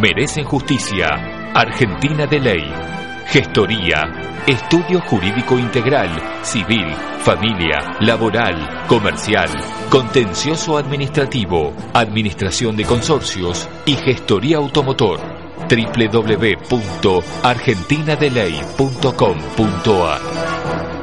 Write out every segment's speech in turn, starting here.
Merecen justicia. Argentina de Ley. Gestoría. Estudio jurídico integral, civil, familia, laboral, comercial, contencioso administrativo, administración de consorcios y gestoría automotor. www.argentinadeley.com.ar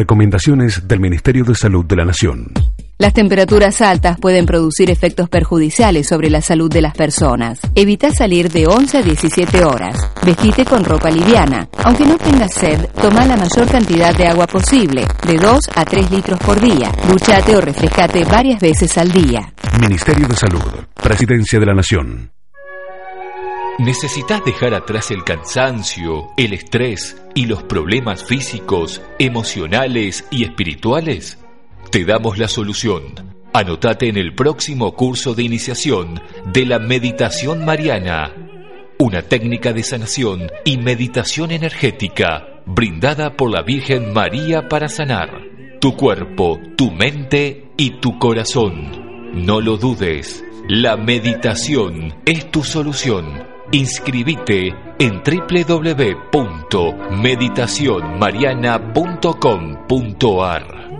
Recomendaciones del Ministerio de Salud de la Nación. Las temperaturas altas pueden producir efectos perjudiciales sobre la salud de las personas. Evita salir de 11 a 17 horas. Vestite con ropa liviana. Aunque no tengas sed, toma la mayor cantidad de agua posible, de 2 a 3 litros por día. Duchate o refrescate varias veces al día. Ministerio de Salud, Presidencia de la Nación. ¿Necesitas dejar atrás el cansancio, el estrés y los problemas físicos, emocionales y espirituales? Te damos la solución. Anotate en el próximo curso de iniciación de la meditación mariana, una técnica de sanación y meditación energética brindada por la Virgen María para sanar tu cuerpo, tu mente y tu corazón. No lo dudes, la meditación es tu solución. Inscribite en www.meditacionmariana.com.ar.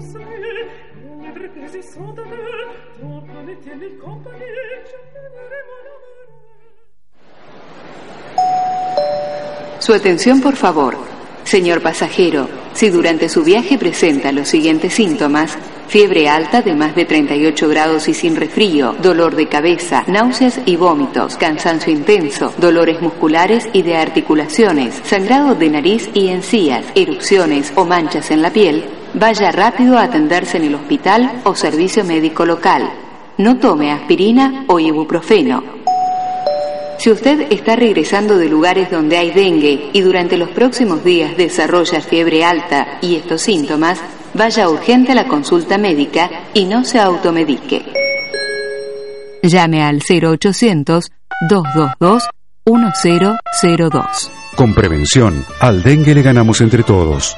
Su atención, por favor. Señor pasajero, si durante su viaje presenta los siguientes síntomas, fiebre alta de más de 38 grados y sin resfrío, dolor de cabeza, náuseas y vómitos, cansancio intenso, dolores musculares y de articulaciones, sangrado de nariz y encías, erupciones o manchas en la piel, vaya rápido a atenderse en el hospital o servicio médico local. No tome aspirina o ibuprofeno. Si usted está regresando de lugares donde hay dengue y durante los próximos días desarrolla fiebre alta y estos síntomas, vaya urgente a la consulta médica y no se automedique. Llame al 0800-222-1002. Con prevención, al dengue le ganamos entre todos.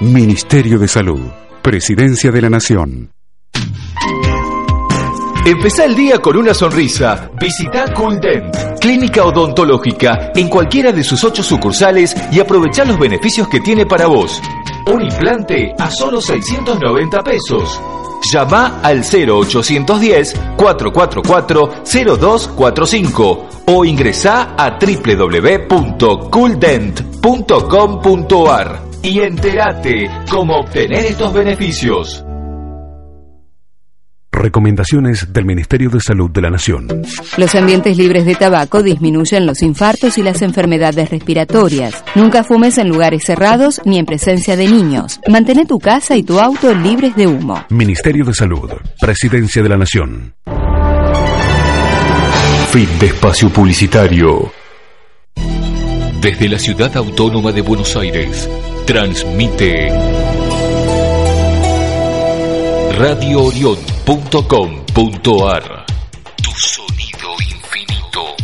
Ministerio de Salud, Presidencia de la Nación. Empezá el día con una sonrisa. Visita Dent, clínica odontológica, en cualquiera de sus ocho sucursales y aprovechá los beneficios que tiene para vos. Un implante a solo 690 pesos. Llama al 0810-444-0245 o ingresá a www.cooldent.com.ar y entérate cómo obtener estos beneficios. Recomendaciones del Ministerio de Salud de la Nación. Los ambientes libres de tabaco disminuyen los infartos y las enfermedades respiratorias. Nunca fumes en lugares cerrados ni en presencia de niños. Mantén tu casa y tu auto libres de humo. Ministerio de Salud, Presidencia de la Nación. Fin de espacio publicitario. Desde la ciudad autónoma de Buenos Aires, transmite Radio Orión .com.ar Tu sonido infinito.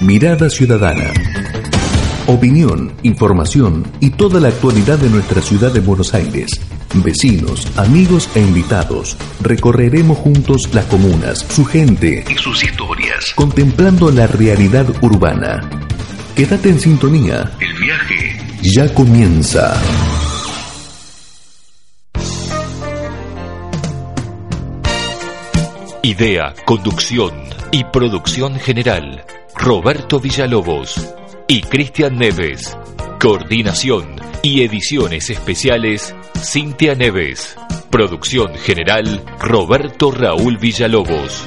Mirada Ciudadana. Opinión, información y toda la actualidad de nuestra ciudad de Buenos Aires. Vecinos, amigos e invitados, recorreremos juntos las comunas, su gente y sus historias, contemplando la realidad urbana. Quédate en sintonía. El viaje ya comienza. Idea, conducción y producción general, Roberto Villalobos y Cristian Neves. Coordinación y ediciones especiales, Cintia Neves. Producción general, Roberto Raúl Villalobos.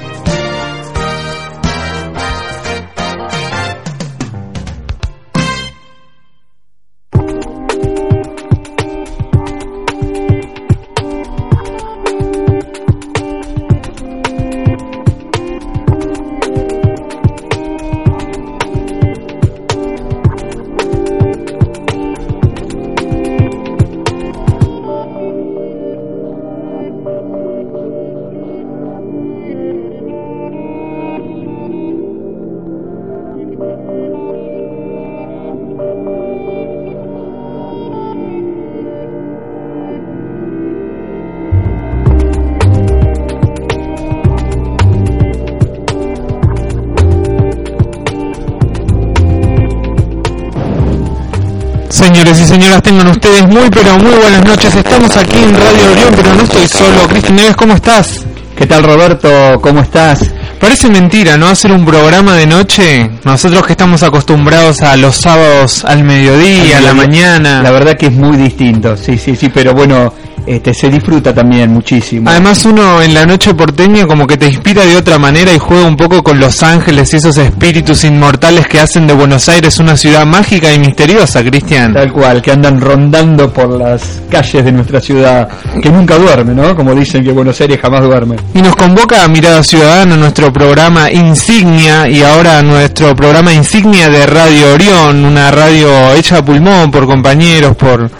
Señoras, tengan ustedes muy pero muy buenas noches. Estamos aquí en Radio Orión, pero no estoy solo. Cristian Neves, ¿cómo estás? ¿Qué tal Roberto? ¿Cómo estás? Parece mentira, ¿no? Hacer un programa de noche. Nosotros que estamos acostumbrados a los sábados al mediodía, a la mañana. La verdad que es muy distinto, sí, sí, sí, pero bueno, este, se disfruta también muchísimo. Además uno en la noche porteña como que te inspira de otra manera y juega un poco con los ángeles y esos espíritus inmortales que hacen de Buenos Aires una ciudad mágica y misteriosa, Cristian. Tal cual, que andan rondando por las calles de nuestra ciudad, que nunca duerme, ¿no? Como dicen que Buenos Aires jamás duerme. Y nos convoca a Mirada Ciudadana, nuestro programa insignia y ahora nuestro programa insignia de Radio Orión, una radio hecha a pulmón por compañeros, por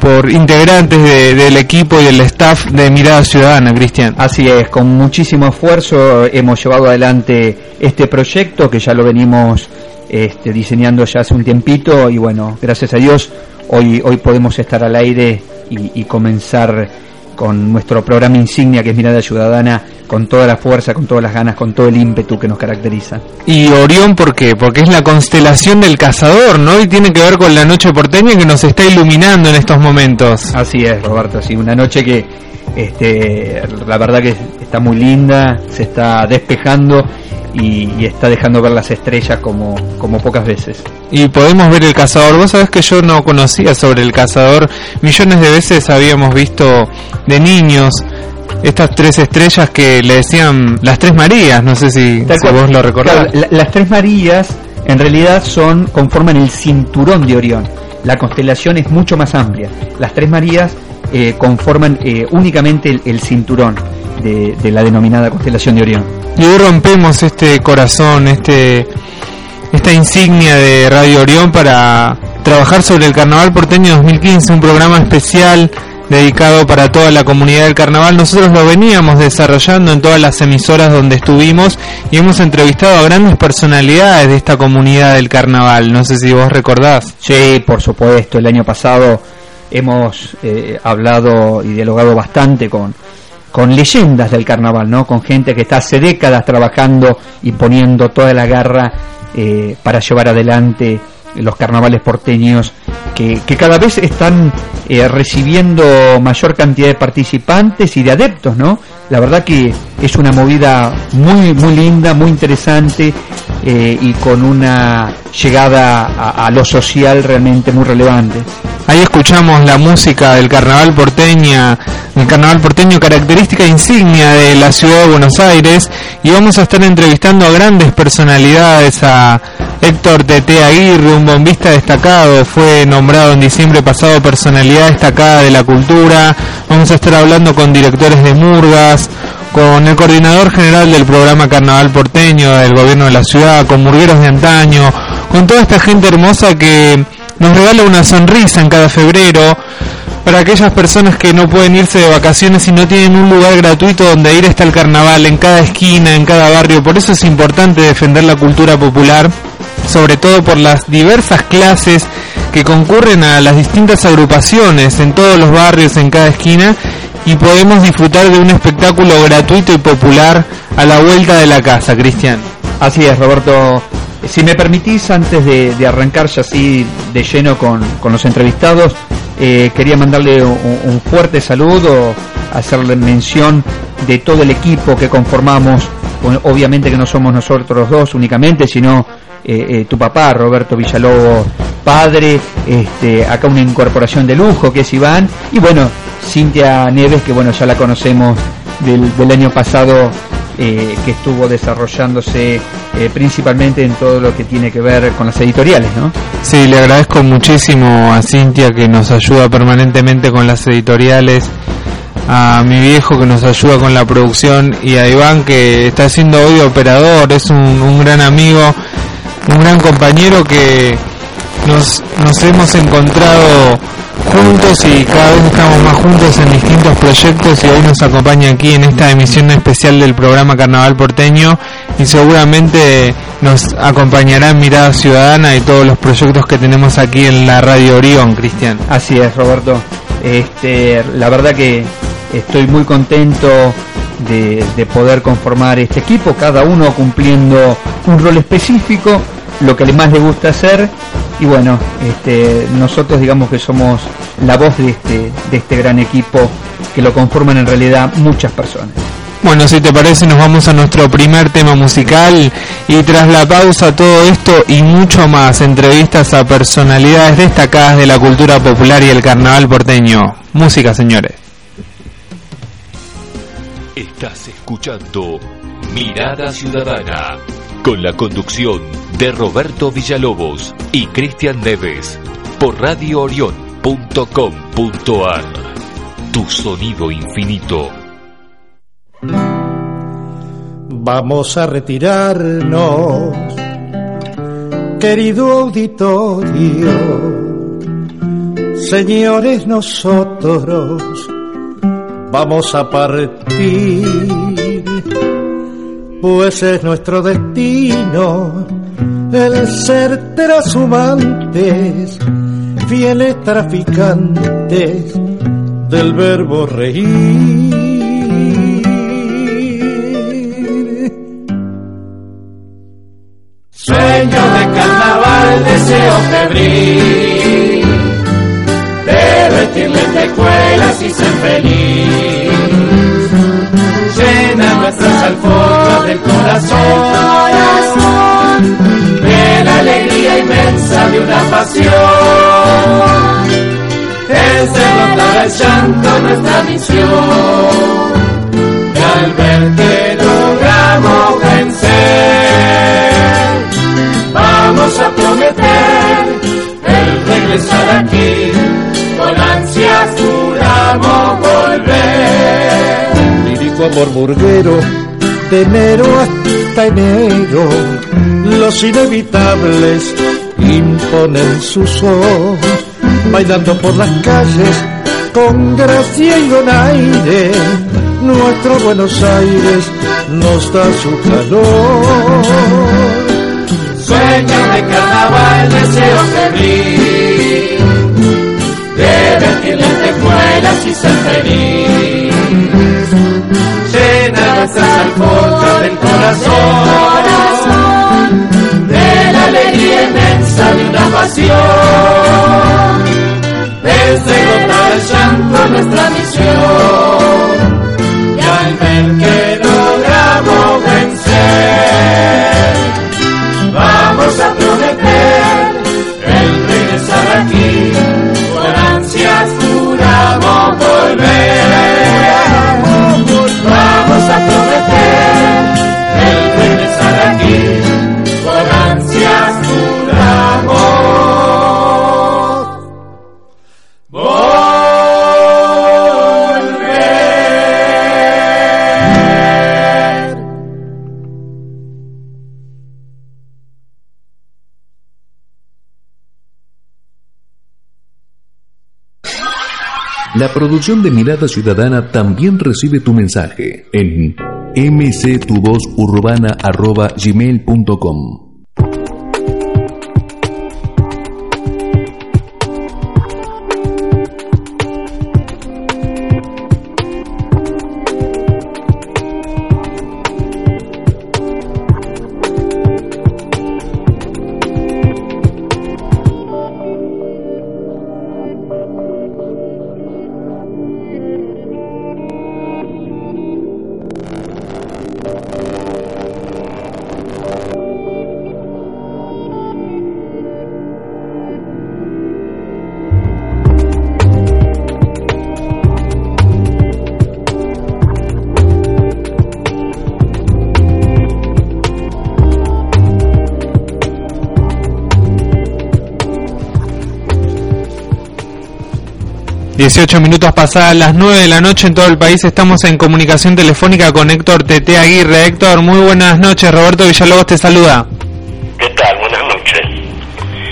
por integrantes del equipo y del staff de Mirada Ciudadana, Cristian. Así es, con muchísimo esfuerzo hemos llevado adelante este proyecto que ya lo venimos este, diseñando ya hace un tiempito y bueno, gracias a Dios hoy, hoy podemos estar al aire y, y comenzar con nuestro programa insignia que es Mirada Ciudadana, con toda la fuerza, con todas las ganas, con todo el ímpetu que nos caracteriza. ¿Y Orión por qué? Porque es la constelación del cazador, ¿no? Y tiene que ver con la noche porteña que nos está iluminando en estos momentos. Así es, Roberto, sí, una noche que este, la verdad que está muy linda, se está despejando y, está dejando ver las estrellas como, como pocas veces. Y podemos ver el cazador. Vos sabés que yo no conocía sobre el cazador. Millones de veces habíamos visto de niños estas tres estrellas que le decían las tres Marías. No sé si, vos lo recordás. las tres Marías en realidad son conforman el cinturón de Orión. La constelación es mucho más amplia. Las tres Marías eh, conforman eh, únicamente el, cinturón de, de la denominada constelación de Orión. Y hoy rompemos este corazón, este esta insignia de Radio Orión para trabajar sobre el Carnaval Porteño 2015, un programa especial dedicado para toda la comunidad del carnaval. Nosotros lo veníamos desarrollando en todas las emisoras donde estuvimos y hemos entrevistado a grandes personalidades de esta comunidad del carnaval. No sé si vos recordás. Sí, por supuesto. El año pasado hemos eh, hablado y dialogado bastante con con leyendas del carnaval, ¿no? Con gente que está hace décadas trabajando y poniendo toda la garra eh, para llevar adelante los carnavales porteños que, cada vez están eh, recibiendo mayor cantidad de participantes y de adeptos, ¿no? La verdad que es una movida muy muy linda, muy interesante eh, y con una llegada a, lo social realmente muy relevante. Ahí escuchamos la música del carnaval porteña, el carnaval porteño característica insignia de la ciudad de Buenos Aires y vamos a estar entrevistando a grandes personalidades, a Héctor Tete Aguirre, un bombista destacado, fue nombrado en diciembre pasado personalidad destacada de la cultura, vamos a estar hablando con directores de murgas, con el coordinador general del programa Carnaval Porteño del gobierno de la ciudad, con murgueros de antaño, con toda esta gente hermosa que nos regala una sonrisa en cada febrero para aquellas personas que no pueden irse de vacaciones y no tienen un lugar gratuito donde ir está el carnaval, en cada esquina, en cada barrio. Por eso es importante defender la cultura popular, sobre todo por las diversas clases que concurren a las distintas agrupaciones en todos los barrios, en cada esquina, y podemos disfrutar de un espectáculo gratuito y popular a la vuelta de la casa, Cristian. Así es, Roberto. Si me permitís, antes de, arrancar ya así de lleno con, los entrevistados, eh, quería mandarle un, fuerte saludo, hacerle mención de todo el equipo que conformamos. Obviamente que no somos nosotros dos únicamente, sino eh, eh, tu papá, Roberto Villalobos, padre, este, acá una incorporación de lujo que es Iván, y bueno, Cintia Neves, que bueno, ya la conocemos del, del año pasado eh, que estuvo desarrollándose eh, principalmente en todo lo que tiene que ver con las editoriales, ¿no? Sí, le agradezco muchísimo a Cintia que nos ayuda permanentemente con las editoriales, a mi viejo que nos ayuda con la producción y a Iván que está siendo hoy operador, es un, gran amigo, un gran compañero que nos hemos encontrado juntos y cada vez estamos más juntos en distintos proyectos y hoy nos acompaña aquí en esta emisión especial del programa Carnaval Porteño y seguramente nos acompañará en Mirada Ciudadana y todos los proyectos que tenemos aquí en la Radio Orión, Cristian. Así es, Roberto. Este, la verdad que estoy muy contento de, de poder conformar este equipo, cada uno cumpliendo un rol específico, lo que más le gusta hacer y bueno, este, nosotros digamos que somos la voz de este, de este gran equipo que lo conforman en realidad muchas personas. Bueno, si te parece, nos vamos a nuestro primer tema musical y tras la pausa todo esto y mucho más, entrevistas a personalidades destacadas de la cultura popular y el carnaval porteño. Música, señores. Estás escuchando Mirada Ciudadana con la conducción de Roberto Villalobos y Cristian Neves por radioorion.com.ar. Tu sonido infinito. Vamos a retirarnos, querido auditorio. Señores, nosotros vamos a partir, pues es nuestro destino el ser transhumantes, fieles traficantes del verbo reír. Sueño de carnaval, deseo febril, de vestirle tejuelas y ser feliz. Llena nuestras alfombras del corazón, de la alegría inmensa de una pasión. Es derrotar al llanto nuestra misión, y al ver que logramos vencer vamos a prometer el regresar aquí, con ansias juramos volver. Lírico amor burguero, de enero hasta enero, los inevitables imponen su son, bailando por las calles con gracia y donaire, nuestro Buenos Aires nos da su calor sueño de carnaval, deseo febril, de vestirle tejuelas y ser feliz. Nuestras alfombras del corazón, de la alegría inmensa de una pasión. Desde gota el llanto nuestra misión, y al ver que logramos vencer, vamos a prometer el regresar aquí, con ansias juramos volver. La producción de Mirada Ciudadana también recibe tu mensaje en mctuvozurubana.gmail.com 18 minutos pasadas las 9 de la noche en todo el país. Estamos en comunicación telefónica con Héctor Tete Aguirre. Héctor, muy buenas noches. Roberto Villalobos te saluda. ¿Qué tal? Buenas noches.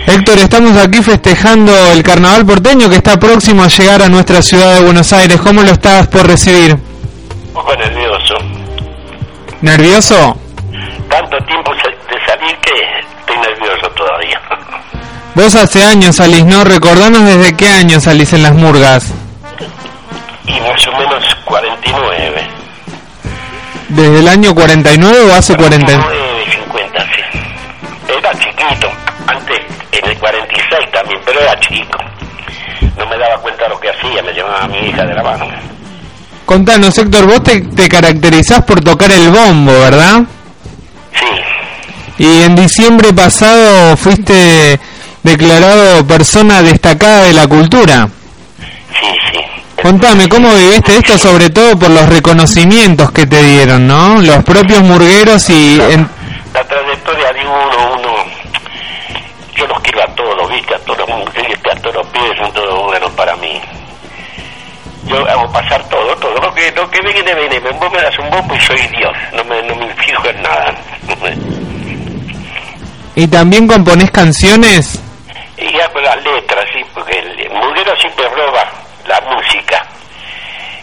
Héctor, estamos aquí festejando el carnaval porteño que está próximo a llegar a nuestra ciudad de Buenos Aires. ¿Cómo lo estás por recibir? Un poco nervioso. ¿Nervioso? Tanto tiempo de salir que estoy nervioso todavía. Vos hace años salís, ¿no? Recordanos desde qué año salís en las murgas. ¿Desde el año 49 o hace 40? 49, 50, sí. Era chiquito. Antes, en el 46 también, pero era chico. No me daba cuenta de lo que hacía, me llevaba a mi hija de la mano. Contanos, Héctor, vos te, te caracterizás por tocar el bombo, ¿verdad? Sí. Y en diciembre pasado fuiste declarado persona destacada de la cultura. Contame, ¿cómo viviste esto? Sobre todo por los reconocimientos que te dieron, ¿no? Los propios murgueros y... En... La trayectoria de uno, uno... Yo los quiero a todos, ¿viste? A todos los mujeres, a todos los pibes son todos buenos para mí. Yo hago pasar todo, todo. Lo que, lo que viene, viene. Vos me das un bombo y soy Dios. No me, no me fijo en nada. ¿Y también componés canciones? Y hago las letras, sí, porque el murguero siempre roba la música.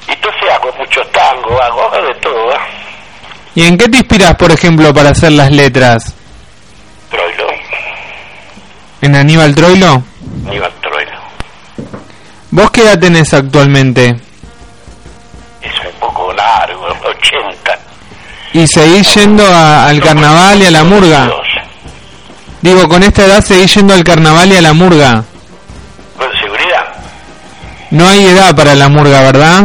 Y entonces hago muchos tangos, hago, hago de todo. ¿eh? ¿Y en qué te inspiras, por ejemplo, para hacer las letras? Troilo, ¿En Aníbal Troilo? Aníbal Troilo. ¿Vos qué edad tenés actualmente? Es un poco largo, 80. ¿Y seguís yendo a- al carnaval y a la murga? Digo, con esta edad seguís yendo al carnaval y a la murga. Con seguridad. No hay edad para la murga, ¿verdad?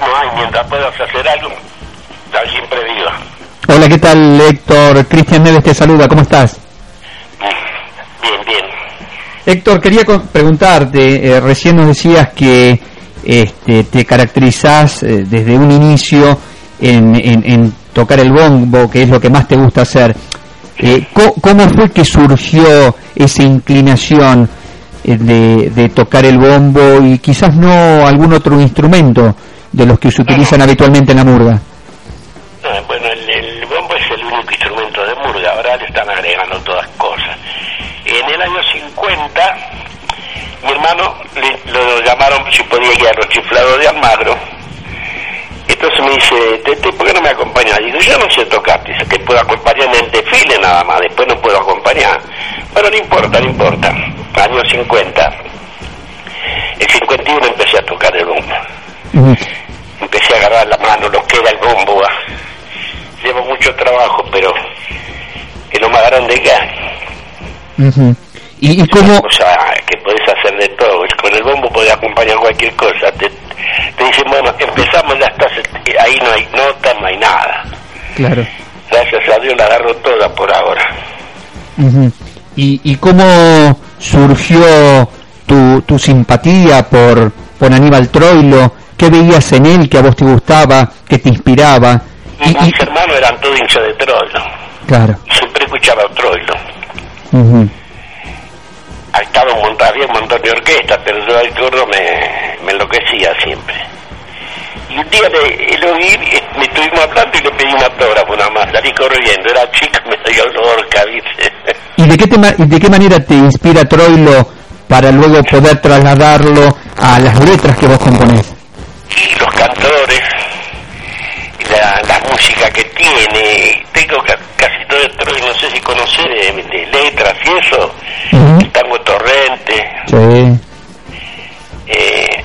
No hay, mientras puedas hacer algo. Hola, ¿qué tal Héctor? Cristian Neves te saluda, ¿cómo estás? Bien, bien. Héctor, quería preguntarte, eh, recién nos decías que este, te caracterizás eh, desde un inicio en, en- en tocar el bombo, que es lo que más te gusta hacer. Eh, ¿Cómo fue que surgió esa inclinación eh, de, de tocar el bombo y quizás no algún otro instrumento de los que se utilizan habitualmente en la murga? Ah, bueno, el, el bombo es el único instrumento de murga, ahora le están agregando todas cosas. En el año 50, mi hermano le- lo llamaron si podía ir a los chiflados de Almagro. Entonces me dice, Tete, ¿por qué no me acompañas? Digo, yo no sé tocar, dice, te puedo acompañar en el desfile nada más, después no puedo acompañar. Pero no importa, no importa. Año 50. El 51 empecé a tocar el bombo empecé a agarrar la mano lo que era el bombo. ah. Llevo mucho trabajo, pero es lo más grande que hay. ¿Y, y cómo, una cosa que podés hacer de todo. Con el bombo podés acompañar cualquier cosa. Te, te dicen, bueno, empezamos, estás, ahí no hay nota, no hay nada. claro. Gracias a Dios la agarro toda por ahora. ¿Y, ¿Y cómo surgió tu, tu simpatía por, por Aníbal Troilo? ¿Qué veías en él que a vos te gustaba, que te inspiraba? Y, mis hermanos eran todos hinchas de Troilo. claro. Siempre escuchaba a Troilo. Ujú. Estaba un montón, había un montón de orquestas, pero yo al gordo me, me enloquecía siempre. Y un día le, lo vi, me estuvimos hablando y le pedí un autógrafo nada más, salí corriendo, era chica, me dio orca, ¿viste? ¿Y de qué, te ma- y de qué manera te inspira Troilo para luego poder trasladarlo a las letras que vos componés? y los cantores, la, la música que tiene, tengo ca- casi todo troilo, no sé si conocer de, de letras y eso, Ujú. el tango torrente, Sí. eh,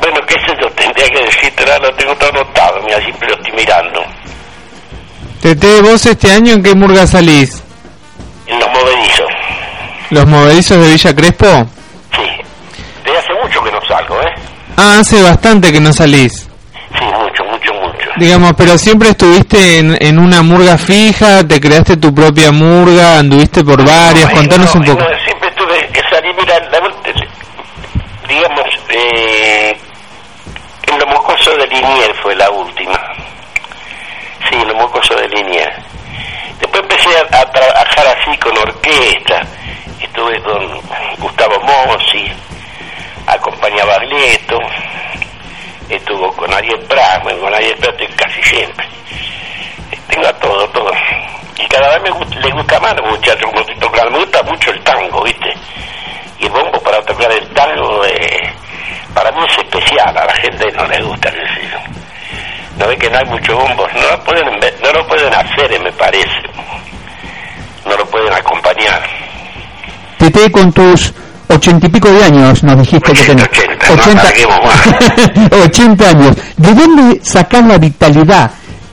bueno, qué sé yo, tendría que decirte, ahora lo tengo todo anotado, mira, siempre lo estoy mirando. Tete, vos este año en qué murga salís? En los movedizos, ¿Los movedizos de Villa Crespo? sí. Desde hace mucho que no salgo, ¿eh? Ah, hace bastante que no salís. Sí, mucho, mucho, mucho. Digamos, pero siempre estuviste en, en una murga fija, te creaste tu propia murga, anduviste por varias, Ay, contanos no, un poco. no, siempre tuve que salir, mira, la, digamos, eh, en lo mocoso de Linier fue la última. Sí, en lo mocoso de Linier. Después empecé a, a trabajar así con orquesta. Estuve con Gustavo Mossi, acompañaba a Glieto, estuvo con Ariel Prat, bueno, con Ariel Prat casi siempre. Tengo a todo, todo. Y cada vez me gusta, le gusta más a los muchachos tocando. Me gusta mucho el tango, ¿viste? Y el bombo para tocar el tango, eh, para mí es especial. A la gente no le gusta, qué sé yo. No ve que no hay muchos bombos. No lo pueden, no lo pueden hacer, me parece. No lo pueden acompañar. Tete, con tus ochenta y pico de años, nos dijiste que tenés. 80, no alarguemos más. 80 años. ¿De dónde sacás la vitalidad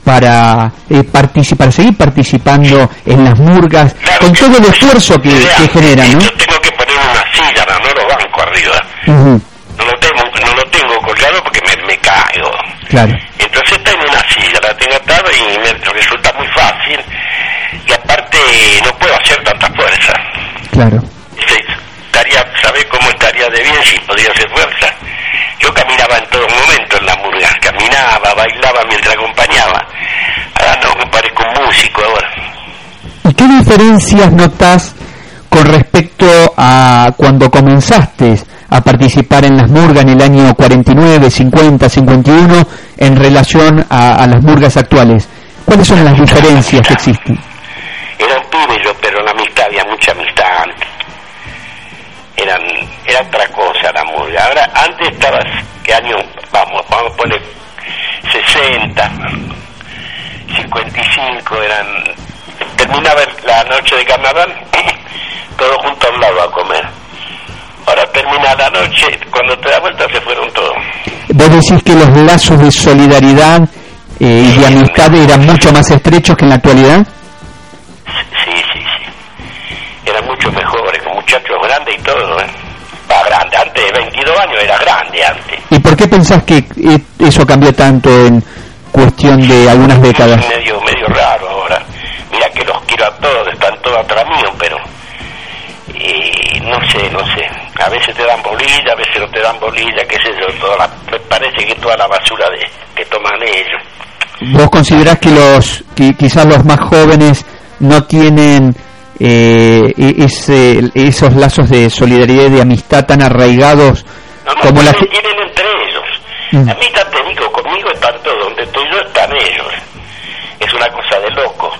para eh, participar, seguir participando en las murgas, con todo el esfuerzo que, que generan, ¿no? Yo tengo que poner una silla, no, no lo banco arriba. No lo tengo, no lo tengo colgado porque me, me caigo. Claro. Entonces tengo una silla, la tengo atada y me resulta muy fácil. Y aparte no puedo hacer tanta fuerza. Claro. Sí, estaría, ¿sabés cómo estaría de bien si podía hacer fuerza? Yo caminaba en todo momento en la murga, caminaba, bailaba mientras acompañaba. Ahora no, parezco un músico ahora. ¿Y qué diferencias notas con respecto a cuando comenzaste a participar en las murgas en el año 49, 50, 51 en relación a, a las murgas actuales? ¿Cuáles son las diferencias que existen? Era un pibe yo, pero la amistad, había mucha amistad antes. Eran, era otra cosa la murga. Ahora, antes estabas, ¿qué año? Vamos, vamos a poner 60, 55, eran... Terminaba la noche de carnaval, todos juntos al lado a comer. Ahora termina la noche, cuando te das vuelta se fueron todos. Vos decís que los lazos de solidaridad eh, y de amistad eran mucho más estrechos que en la actualidad. Sí, sí, sí. Eran mucho mejores, con muchachos grandes y todo, ¿eh? Grande, antes de 22 años era grande antes. ¿Y por qué pensás que eh, eso cambió tanto en cuestión de algunas décadas? Medio, medio raro ahora. Mira que los quiero a todos, están todos atrás mío, pero... eh, no sé, no sé. A veces te dan bolilla, a veces no te dan bolilla, qué sé yo. Toda la, me parece que toda la basura de, que toman ellos. ¿Vos considerás que los que quizás los más jóvenes no tienen eh, ese, esos lazos de solidaridad y de amistad tan arraigados No, no, como la tienen, tienen entre ellos. Mm. A mí te digo, conmigo están todos, donde estoy yo están ellos. Es una cosa de loco.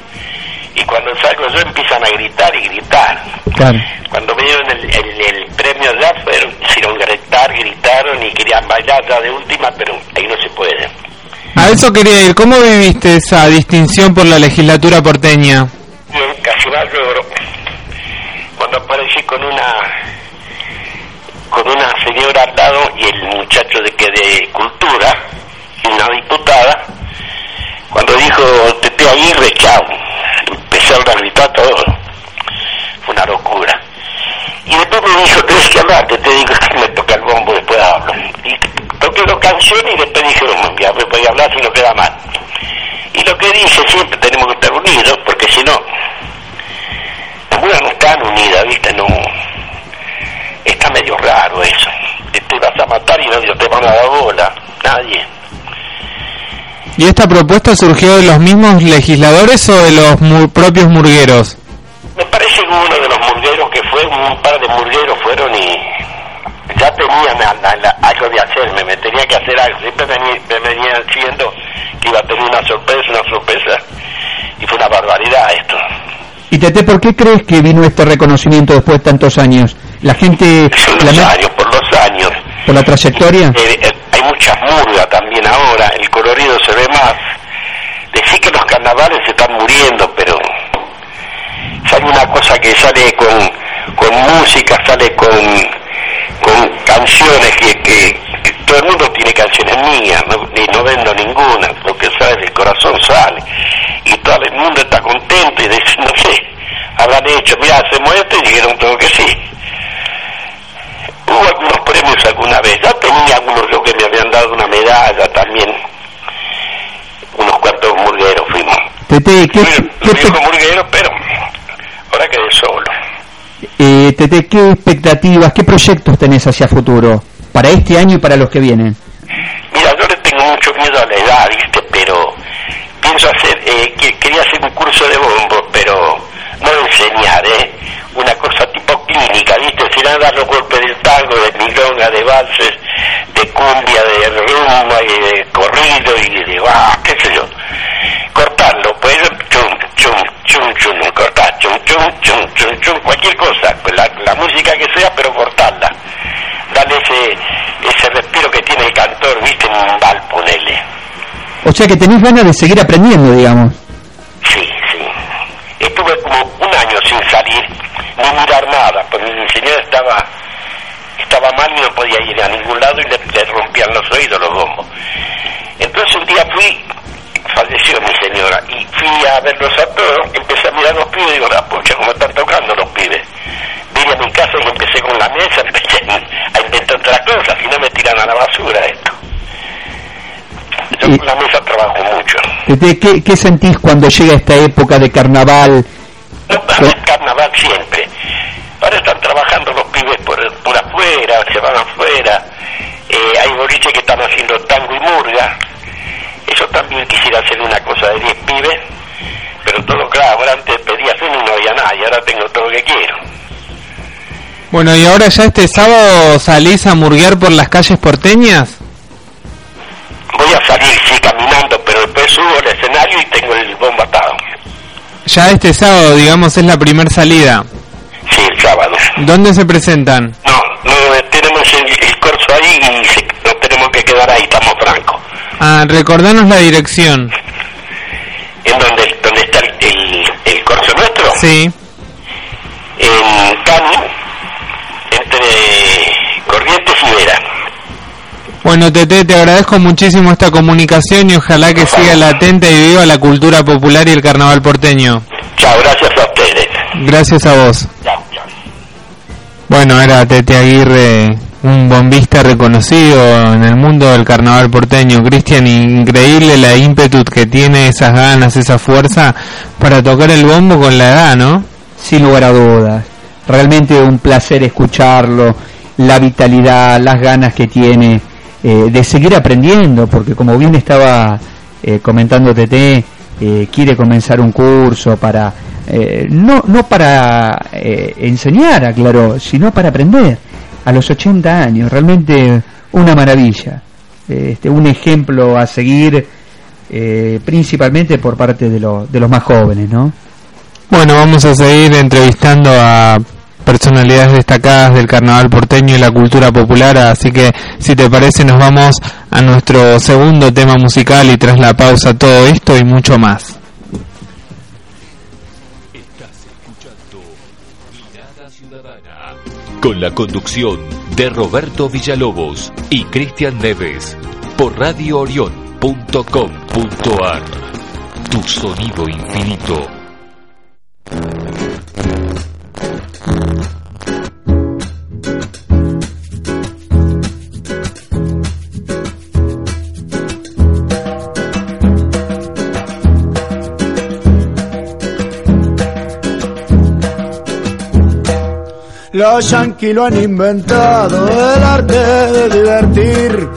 Y cuando salgo yo empiezan a gritar y gritar. Claro. Cuando me dieron el, el, el premio ya fueron, hicieron gritar, gritaron y querían bailar ya de última, pero ahí no se puede. A eso quería ir. ¿Cómo viviste esa distinción por la legislatura porteña? Yo casi más lloro cuando aparecí con una con una señora al lado y el muchacho de que de cultura y una diputada cuando dijo Tete Aguirre chao empezaron a gritar todo. Fue una locura. Y después me dijo tenés que hablar te digo que me toca el bombo después hablo y toqué dos canciones y después dije "No, ya me voy a hablar si no queda mal y lo que dice siempre tenemos que estar unidos porque si no las mujeres no están unidas, ¿viste? No. Está medio raro eso. Te, te vas a matar y no te van a dar bola. Nadie. ¿Y esta propuesta surgió de los mismos legisladores o de los mu- propios murgueros? Me parece que uno de los murgueros que fue, un par de murgueros fueron y ya tenían algo de hacerme, me tenía que hacer algo. Siempre me, venían diciendo que iba a tener una sorpresa, una sorpresa. Y fue una barbaridad esto. Y Tete, ¿por qué crees que vino este reconocimiento después de tantos años? La gente, Por la los me- años, por los años. por la trayectoria. Eh, eh, hay muchas murgas también ahora, el colorido se ve más. Decir que los carnavales se están muriendo, pero sale una cosa que sale con, con música, sale con, con canciones que, que, todo el mundo tiene canciones mías, no, y no vendo ninguna, lo que sale del corazón sale. Y todo el mundo está contento y dice, no sé, habrán hecho, mira, hacemos esto y dijeron todo que sí. Hubo algunos premios alguna vez, ya tenía algunos yo que me habían dado una medalla también, Tete, ¿qué, qué pero ahora quedé solo. eh, Tete, ¿qué expectativas, qué proyectos tenés hacia futuro? Para este año y para los que vienen. Mira, yo le tengo mucho miedo a la edad, ¿viste? Pero pienso hacer, eh, que- quería hacer un curso de bombo, pero no enseñar, ¿eh? Una cosa tipo clínica, ¿viste? No dar los golpes del tango, de milonga, de valses, de cumbia, de rumba y de corrido y de, ah, qué sé yo. Cortarlo, chum, chum, chum, cortar, chum, chum, chum, chum, chum, cualquier cosa, la, la música que sea, pero cortarla. Darle ese, ese respiro que tiene el cantor, ¿viste? En un bal, ponele. O sea que tenés ganas de seguir aprendiendo, digamos. Sí, sí. Estuve como un año sin salir ni mirar nada, porque mi señora estaba estaba mal y no podía ir a ningún lado y le, le rompían los oídos los bombos. Entonces un día fui falleció mi señora y fui a verlos a todos, empecé a mirar los pibes y digo, la pucha, como están tocando los pibes. Vine a mi casa y empecé con la mesa, empecé a inventar otras cosas y no me tiran a la basura esto. Yo con la mesa trabajo mucho. ¿Qué, ¿Qué sentís cuando llega esta época de carnaval? No, carnaval siempre. Ahora están trabajando los pibes por, por afuera, se van afuera. Eh, hay boliches que están haciendo tango y murga. Eso también quisiera hacer una cosa de 10 pibes. Pero todo claro, ahora antes pedía fin y no había nada y ahora tengo todo lo que quiero. Bueno, y ahora ya este sábado salís a murguear por las calles porteñas. Voy a salir, sí, caminando, pero después subo al escenario y tengo el bombo atado. Ya este sábado, digamos, es la primer salida. Sí, el sábado. ¿Dónde se presentan? No, no tenemos el, el corso ahí y se, nos tenemos que quedar ahí, estamos francos. Ah, recordanos la dirección. ¿En donde, donde está el, el, el corso nuestro? Sí. En Cani, entre Corrientes y Vera. Bueno, Tete, te agradezco muchísimo esta comunicación y ojalá que siga latente y viva la cultura popular y el carnaval porteño. Chao, gracias a ustedes. Gracias a vos. Chao, chao. Bueno, era Tete Aguirre, un bombista reconocido en el mundo del carnaval porteño. Cristian, increíble la ímpetu que tiene, esas ganas, esa fuerza para tocar el bombo con la edad, ¿no? Sin lugar a dudas. Realmente un placer escucharlo, la vitalidad, las ganas que tiene eh, de seguir aprendiendo, porque como bien estaba eh, comentando Tete, eh, quiere comenzar un curso para, eh, no, no para eh, enseñar, aclaró, sino para aprender a los 80 años, realmente una maravilla, este, un ejemplo a seguir eh, principalmente por parte de, lo- de los más jóvenes, ¿no? Bueno, vamos a seguir entrevistando a personalidades destacadas del carnaval porteño y la cultura popular, así que si te parece nos vamos a nuestro segundo tema musical y tras la pausa todo esto y mucho más. Mirada Ciudadana. Con la conducción de Roberto Villalobos y Cristian Neves. Por radioorion.com.ar. Tu sonido infinito. Los yanquis lo han inventado, el arte de divertir.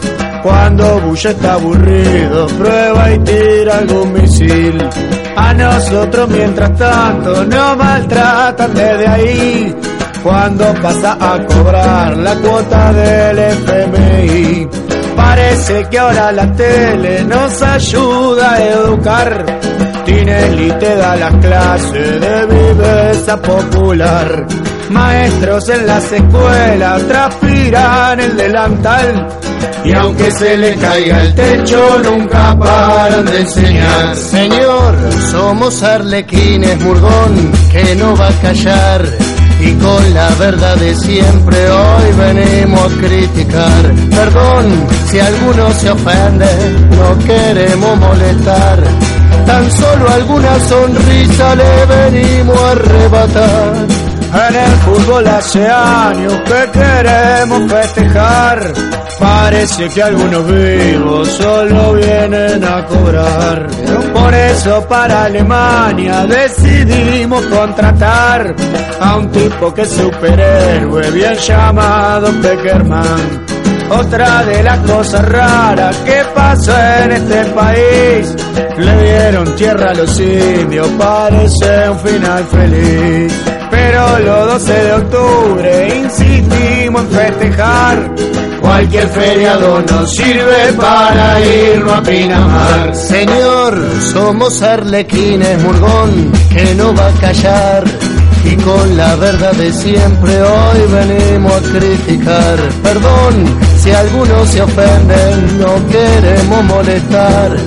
Cuando Bush está aburrido, prueba y tira algún misil. A nosotros, mientras tanto, nos maltratan desde ahí. Cuando pasa a cobrar la cuota del FMI. Parece que ahora la tele nos ayuda a educar. Tinelli te da las clases de viveza popular. Maestros en las escuelas transpiran el delantal. Y aunque se le caiga el techo, nunca paran de enseñar. Señor, somos arlequines, murgón, que no va a callar. Y con la verdad de siempre hoy venimos a criticar. Perdón si alguno se ofende, no queremos molestar. Tan solo alguna sonrisa le venimos a arrebatar. En el fútbol hace años que queremos festejar. Parece que algunos vivos solo vienen a cobrar. Por eso para Alemania decidimos contratar a un tipo que es superhéroe bien llamado Peckerman. Otra de las cosas raras que pasó en este país, le dieron tierra a los indios, parece un final feliz. Pero los 12 de octubre insistimos en festejar. Cualquier feriado nos sirve para irnos a Pinamar. Señor, somos arlequines, murgón, que no va a callar. Y con la verdad de siempre hoy venimos a criticar. Perdón si algunos se ofenden, no queremos molestar.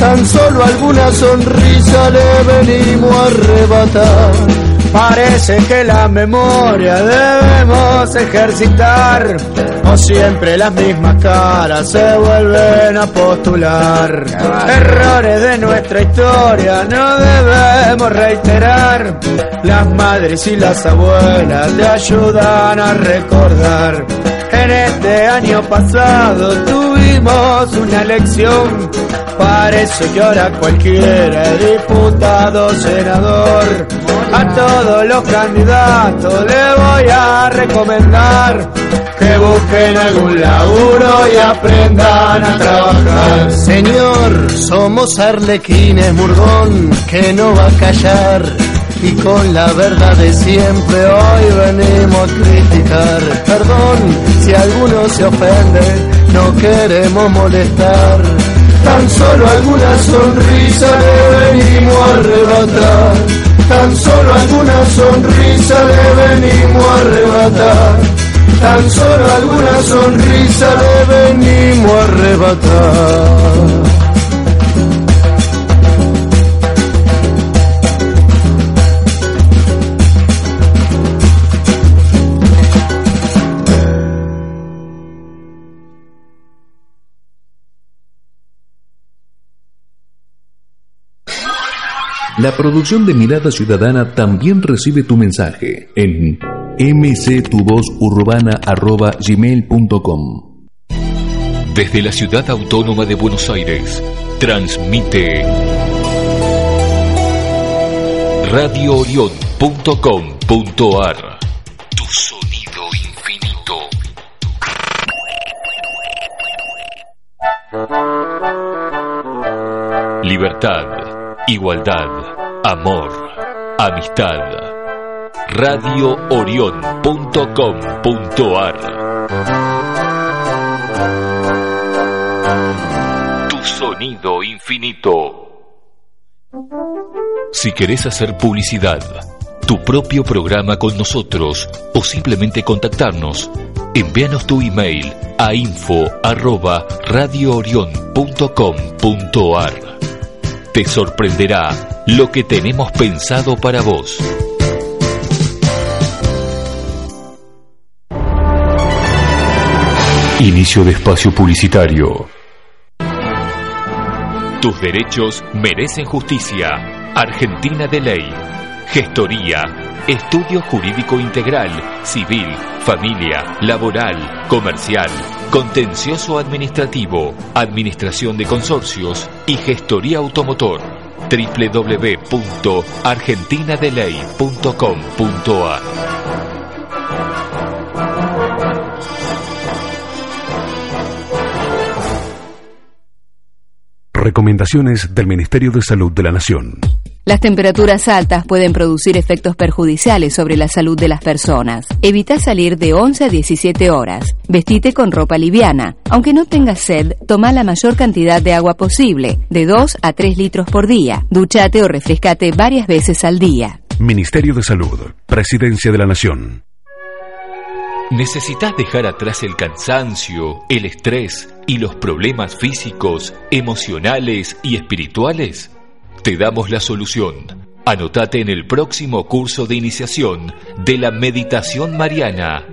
Tan solo alguna sonrisa le venimos a arrebatar. Parece que la memoria debemos ejercitar. como siempre las mismas caras se vuelven a postular. Errores de nuestra historia no debemos reiterar. Las madres y las abuelas te ayudan a recordar. En este año pasado tuvimos una elección. Parece que ahora cualquiera diputado, senador. A todos los candidatos le voy a recomendar que busquen algún laburo y aprendan a trabajar. Señor, somos arlequines, murgón, que no va a callar. Y con la verdad de siempre hoy venimos a criticar. Perdón si alguno se ofende, no queremos molestar. Tan solo alguna sonrisa le venimos a arrebatar. Tan solo alguna sonrisa le venimos a arrebatar. Tan solo alguna sonrisa le venimos a arrebatar. La producción de Mirada Ciudadana también recibe tu mensaje en mctuvozurbana.gmail.com Desde la ciudad autónoma de Buenos Aires, transmite radioorion.com.ar Tu sonido infinito. Libertad, igualdad, amor, amistad. radioorion.com.ar Tu sonido infinito. Si querés hacer publicidad, tu propio programa con nosotros o simplemente contactarnos, envíanos tu email a info@radioorion.com.ar. Te sorprenderá lo que tenemos pensado para vos. Inicio de espacio publicitario. Tus derechos merecen justicia. Argentina de Ley. Gestoría. Estudio jurídico integral, civil, familia, laboral, comercial, contencioso administrativo, administración de consorcios y gestoría automotor. www.argentinadeley.com.ar Recomendaciones del Ministerio de Salud de la Nación. Las temperaturas altas pueden producir efectos perjudiciales sobre la salud de las personas. Evita salir de 11 a 17 horas. Vestite con ropa liviana. Aunque no tengas sed, toma la mayor cantidad de agua posible, de 2 a 3 litros por día. Duchate o refrescate varias veces al día. Ministerio de Salud, Presidencia de la Nación. ¿Necesitas dejar atrás el cansancio, el estrés y los problemas físicos, emocionales y espirituales? Te damos la solución. Anotate en el próximo curso de iniciación de la meditación mariana,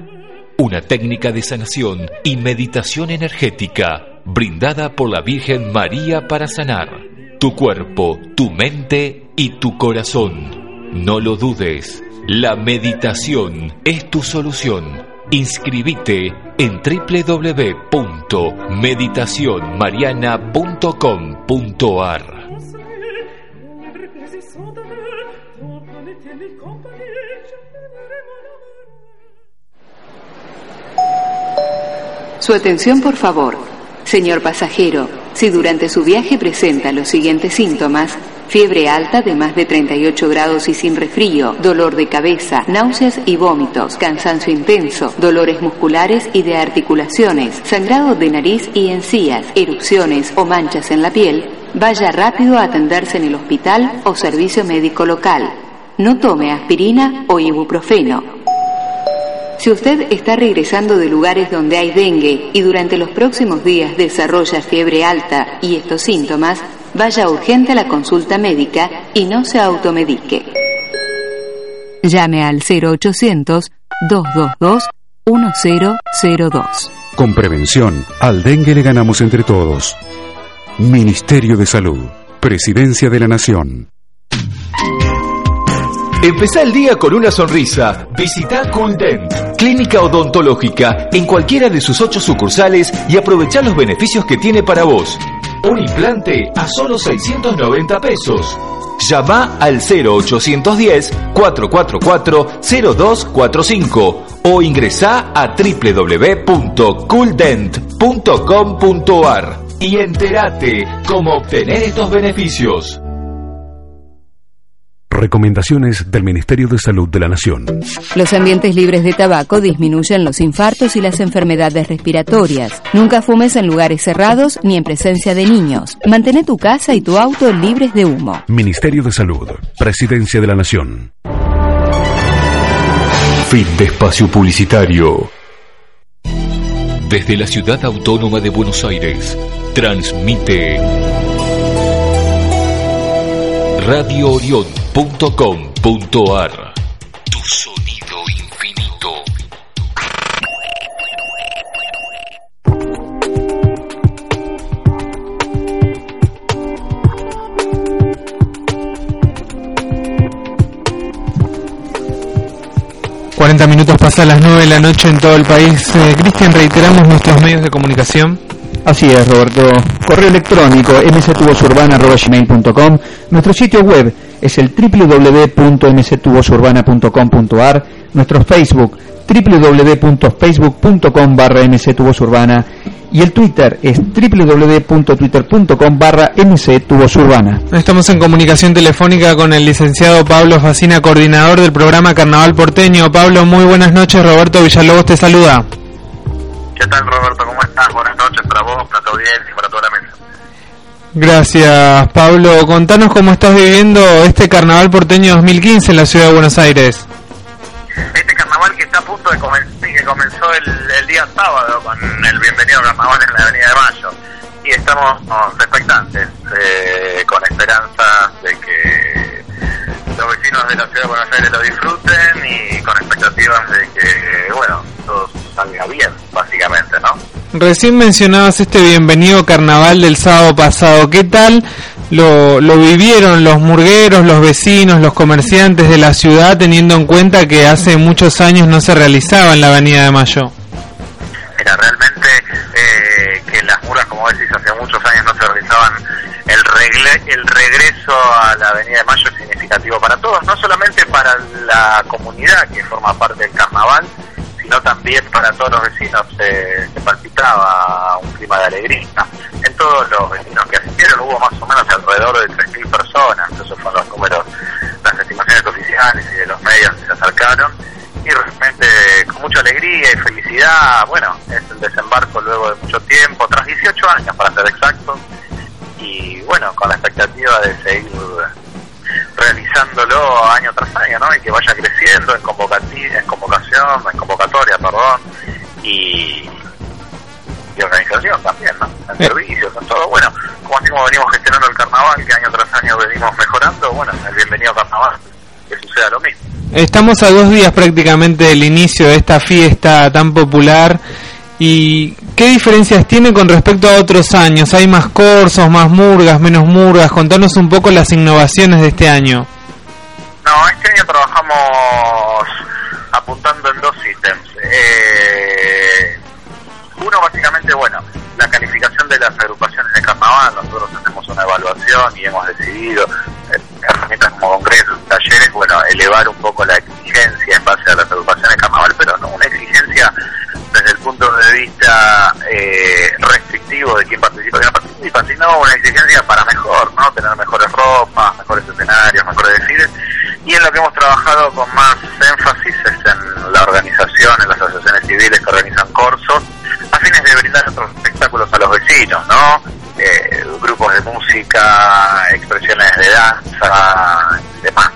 una técnica de sanación y meditación energética brindada por la Virgen María para sanar tu cuerpo, tu mente y tu corazón. No lo dudes, la meditación es tu solución. Inscribite en www.meditacionmariana.com.ar. Su atención, por favor. Señor pasajero, si durante su viaje presenta los siguientes síntomas, fiebre alta de más de 38 grados y sin resfrío, dolor de cabeza, náuseas y vómitos, cansancio intenso, dolores musculares y de articulaciones, sangrado de nariz y encías, erupciones o manchas en la piel, vaya rápido a atenderse en el hospital o servicio médico local. No tome aspirina o ibuprofeno. Si usted está regresando de lugares donde hay dengue y durante los próximos días desarrolla fiebre alta y estos síntomas, vaya urgente a la consulta médica y no se automedique. Llame al 0800 222 1002. Con prevención, al dengue le ganamos entre todos. Ministerio de Salud, Presidencia de la Nación. Empezá el día con una sonrisa. Visita Dent, clínica odontológica, en cualquiera de sus ocho sucursales y aprovechá los beneficios que tiene para vos. Un implante a solo 690 pesos. Llama al 0810-444-0245 o ingresá a www.cooldent.com.ar y entérate cómo obtener estos beneficios. Recomendaciones del Ministerio de Salud de la Nación. Los ambientes libres de tabaco disminuyen los infartos y las enfermedades respiratorias. Nunca fumes en lugares cerrados ni en presencia de niños. Mantén tu casa y tu auto libres de humo. Ministerio de Salud, Presidencia de la Nación. Fin de espacio publicitario. Desde la ciudad autónoma de Buenos Aires, transmite Radio Orión .com.ar Tu sonido infinito. ...40 minutos pasan las 9 de la noche en todo el país. Eh, Cristian, reiteramos nuestros medios de comunicación. Así es, Roberto. Correo electrónico mstubosurbana.gmail.com Nuestro sitio web es el www.mctubosurbana.com.ar, nuestro Facebook www.facebook.com barra mctubosurbana y el Twitter es www.twitter.com barra mctubosurbana. Estamos en comunicación telefónica con el licenciado Pablo Facina, coordinador del programa Carnaval Porteño. Pablo, muy buenas noches. Roberto Villalobos te saluda. ¿Qué tal, Roberto? ¿Cómo estás? Buenas noches para vos, para tu audiencia y para toda la mesa. Gracias, Pablo. Contanos cómo estás viviendo este Carnaval Porteño 2015 en la ciudad de Buenos Aires. Este carnaval que está a punto de comenzar, que comenzó el, día sábado con el bienvenido carnaval en la Avenida de Mayo. Y estamos expectantes, eh, con esperanza de que los vecinos de la ciudad de Buenos Aires lo disfruten y con expectativas de que, bueno, todo salga bien, básicamente, ¿no? Recién mencionabas este bienvenido carnaval del sábado pasado. ¿Qué tal lo, lo vivieron los murgueros, los vecinos, los comerciantes de la ciudad, teniendo en cuenta que hace muchos años no se realizaba en la Avenida de Mayo? Mira, realmente eh, que las murgas, como decís, hace muchos años no se realizaban, el, regle, el regreso a la Avenida de Mayo es significativo para todos, no solamente para la comunidad que forma parte del carnaval, sino también para todos los vecinos se, palpitaba un clima de alegría. En todos los vecinos que asistieron hubo más o menos alrededor de 3.000 personas, esos fueron los números, las estimaciones oficiales y de los medios que se acercaron, y realmente con mucha alegría y felicidad, bueno, es el desembarco luego de mucho tiempo, tras 18 años para ser exactos, y bueno, con la expectativa de seguir realizándolo año tras año, ¿no? Y que vaya creciendo en, en convocación, en convocatoria, perdón, y, y organización también, ¿no? En servicios, en todo. Bueno, como venimos gestionando el carnaval, que año tras año venimos mejorando, bueno, el bienvenido carnaval, que suceda lo mismo. Estamos a dos días prácticamente del inicio de esta fiesta tan popular ¿Y qué diferencias tiene con respecto a otros años? ¿Hay más corsos, más murgas, menos murgas? Contanos un poco las innovaciones de este año. No, este año trabajamos apuntando en dos ítems. Eh, uno, básicamente, bueno, la calificación de las agrupaciones de carnaval. Nosotros hacemos una evaluación y hemos decidido, en herramientas como congresos, talleres, bueno, elevar un poco la exigencia en base a las agrupaciones de carnaval, pero no una exigencia punto de vista eh, restrictivo de quién participa y no participa, sino una exigencia para mejor, ¿no? Tener mejores ropas, mejores escenarios, mejores desfiles. Y en lo que hemos trabajado con más énfasis es en la organización, en las asociaciones civiles que organizan corsos, a fines de brindar otros espectáculos a los vecinos, ¿no? Eh, grupos de música, expresiones de danza y demás.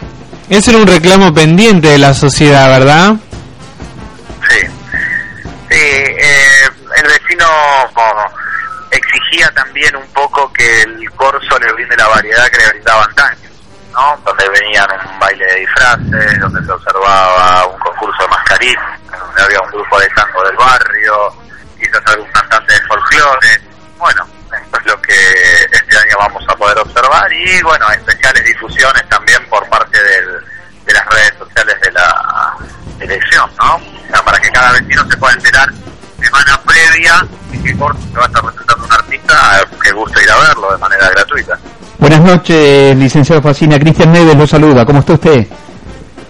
Ese era un reclamo pendiente de la sociedad, ¿verdad? Eh, el vecino exigía también un poco que el corso le brinde la variedad que le brindaba antaño, ¿no? Donde venían un baile de disfraces, donde se observaba un concurso de mascarillas, donde había un grupo de tango del barrio, quizás algún cantante de folclore. Bueno, esto es lo que este año vamos a poder observar y bueno, especiales difusiones también por parte de las redes sociales de la elección, ¿no? Para que cada vecino se pueda enterar semana previa y que corto se va a estar presentando un artista que guste ir a verlo de manera gratuita. Buenas noches, licenciado Facina. Cristian Neves lo saluda. ¿Cómo está usted?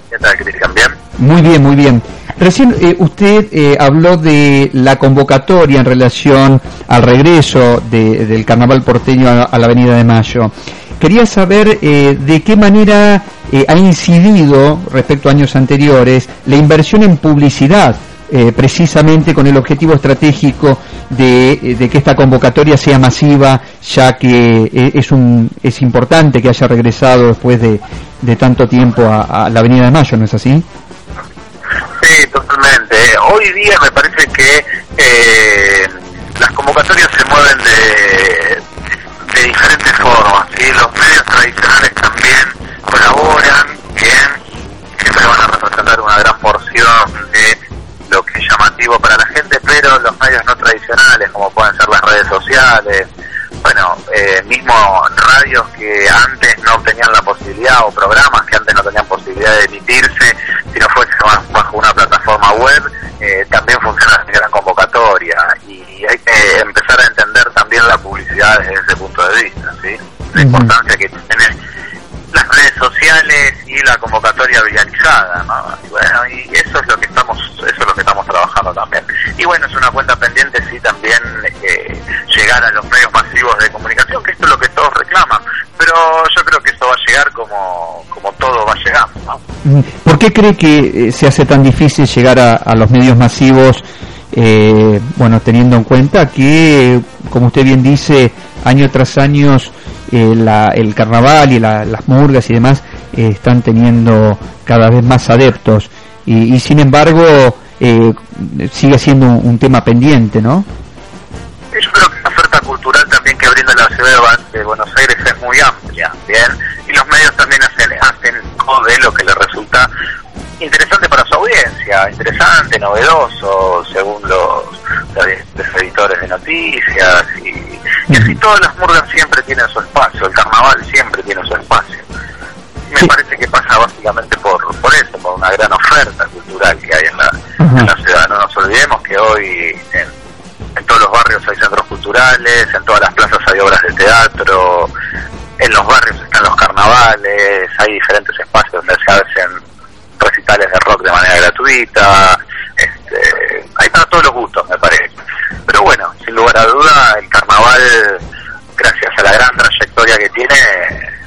¿Qué tal, Cristian? ¿Bien? Muy bien, muy bien. Recién eh, usted eh, habló de la convocatoria en relación al regreso del carnaval porteño a, la Avenida de Mayo. Quería saber eh, de qué manera ha incidido respecto a años anteriores la inversión en publicidad precisamente con el objetivo estratégico de, que esta convocatoria sea masiva, ya que es, un, es importante que haya regresado después de, tanto tiempo a, a, la Avenida de Mayo, ¿no es así? Sí, totalmente. Hoy día me parece que eh, las convocatorias se mueven de, de diferentes formas. ¿sí? Los medios tradicionales también colaboran, bien, siempre van a representar una gran porción de lo que es llamativo para la gente, pero los medios no tradicionales, como pueden ser las redes sociales, bueno, eh, mismo radios que antes no tenían la posibilidad, o programas que antes no tenían posibilidad de emitirse, si no fuese bajo una plataforma web, eh, también funciona de gran convocatoria. Y hay que empezar a entender también la publicidad desde ese punto de vista, ¿sí? La importancia que tiene las redes sociales y la convocatoria viralizada, ¿no? Y bueno, y eso es lo que estamos, eso es lo que estamos trabajando también. Y bueno, es una cuenta pendiente sí también eh, llegar a los medios masivos de comunicación, que esto es lo que todos reclaman, pero yo creo que eso va a llegar como, como todo va llegando, ¿no? Mm, ¿Por qué cree que eh, se hace tan difícil llegar a, los medios masivos, eh, bueno, teniendo en cuenta que, como usted bien dice, año tras año eh, el carnaval y las murgas y demás eh, están teniendo cada vez más adeptos y, sin embargo eh, sigue siendo un, tema pendiente, ¿no? Yo creo que la oferta cultural también que brinda la ciudad de Buenos Aires es muy amplia, ¿bien? Y los medios también hacen, hacen de lo que les resulta interesante para su audiencia, interesante, novedoso, según los, los editores de noticias y y así todas las murgas siempre tienen su espacio, el carnaval siempre tiene su espacio. Me parece que pasa básicamente por, por eso, por una gran oferta cultural que hay en la, ciudad. No nos olvidemos que hoy en, en todos los barrios hay centros culturales, en todas las plazas hay obras de teatro, en los barrios están los carnavales, hay diferentes espacios donde se hacen de rock de manera gratuita, este, hay para todos los gustos, me parece. Pero bueno, sin lugar a duda, el carnaval, gracias a la gran trayectoria que tiene,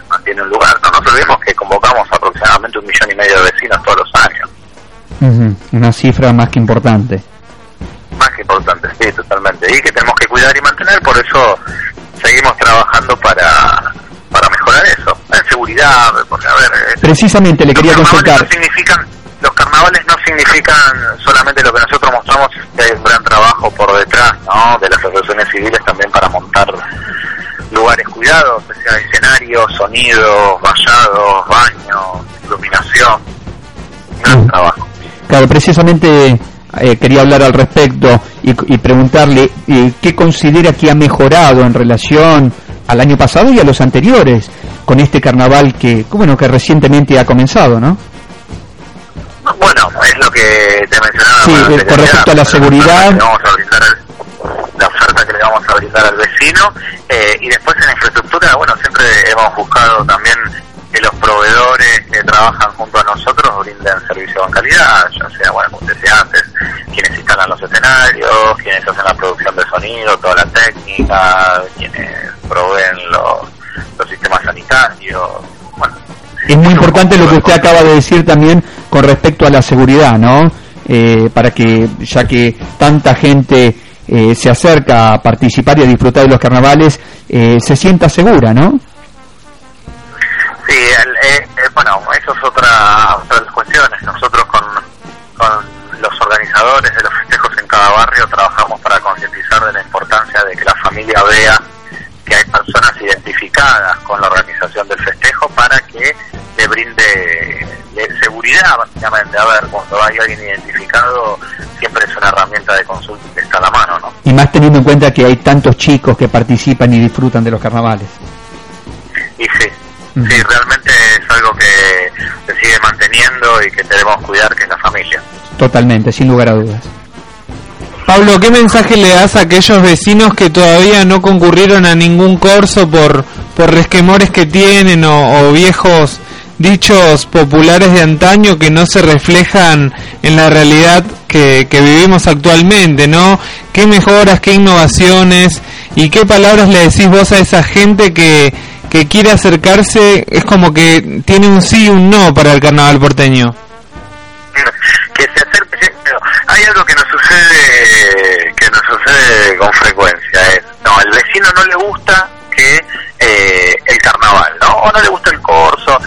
mantiene un lugar. No nos olvidemos que convocamos aproximadamente un millón y medio de vecinos todos los años. Una cifra más que importante. Más que importante, sí, totalmente. Y que tenemos que cuidar y mantener, por eso seguimos trabajando para, para mejorar eso. En seguridad, porque a ver... Precisamente le quería consultar. significan los carnavales no significan solamente lo que nosotros mostramos, hay un gran trabajo por detrás ¿no? de las asociaciones civiles también para montar lugares cuidados, sea escenarios, sonidos, vallados, baños, iluminación. Gran mm. trabajo. Claro, precisamente eh, quería hablar al respecto y, preguntarle eh, qué considera que ha mejorado en relación al año pasado y a los anteriores con este carnaval que, bueno, que recientemente ha comenzado, ¿no? Bueno, es lo que te mencionaba. Sí, eh, con respecto a la seguridad. Vamos a brindar la oferta que le vamos a brindar al vecino. Eh, y después en infraestructura, bueno, siempre hemos buscado también que los proveedores que trabajan junto a nosotros brinden servicio con calidad, ya sea, bueno, como decía antes, quienes instalan los escenarios, quienes hacen la producción de sonido, toda la técnica, quienes proveen los, los sistemas sanitarios. Es muy importante lo que usted acaba de decir también con respecto a la seguridad, ¿no? Eh, para que, ya que tanta gente eh, se acerca a participar y a disfrutar de los carnavales, eh, se sienta segura, ¿no? Sí, bueno, eso es otra, otra de las cuestiones. Nosotros con, con los organizadores de los festejos en cada barrio trabajamos para concientizar de la importancia de que la familia vea que hay personas identificadas con la organización del festejo para que le brinde seguridad, básicamente. A ver, cuando hay alguien identificado, siempre es una herramienta de consulta que está a la mano, ¿no? y más teniendo en cuenta que hay tantos chicos que participan y disfrutan de los carnavales. Y sí, sí, realmente es algo que se sigue manteniendo y que debemos cuidar, que es la familia. Totalmente, sin lugar a dudas. Pablo, ¿qué mensaje le das a aquellos vecinos que todavía no concurrieron a ningún corso por, por resquemores que tienen o, viejos dichos populares de antaño que no se reflejan en la realidad que, que, vivimos actualmente, ¿no? ¿Qué mejoras, qué innovaciones y qué palabras le decís vos a esa gente que, que quiere acercarse? Es como que tiene un sí y un no para el carnaval porteño. Que nos sucede, que nos sucede con frecuencia, es, no, al vecino no le gusta que eh, el carnaval, ¿no? O no le gusta el corso,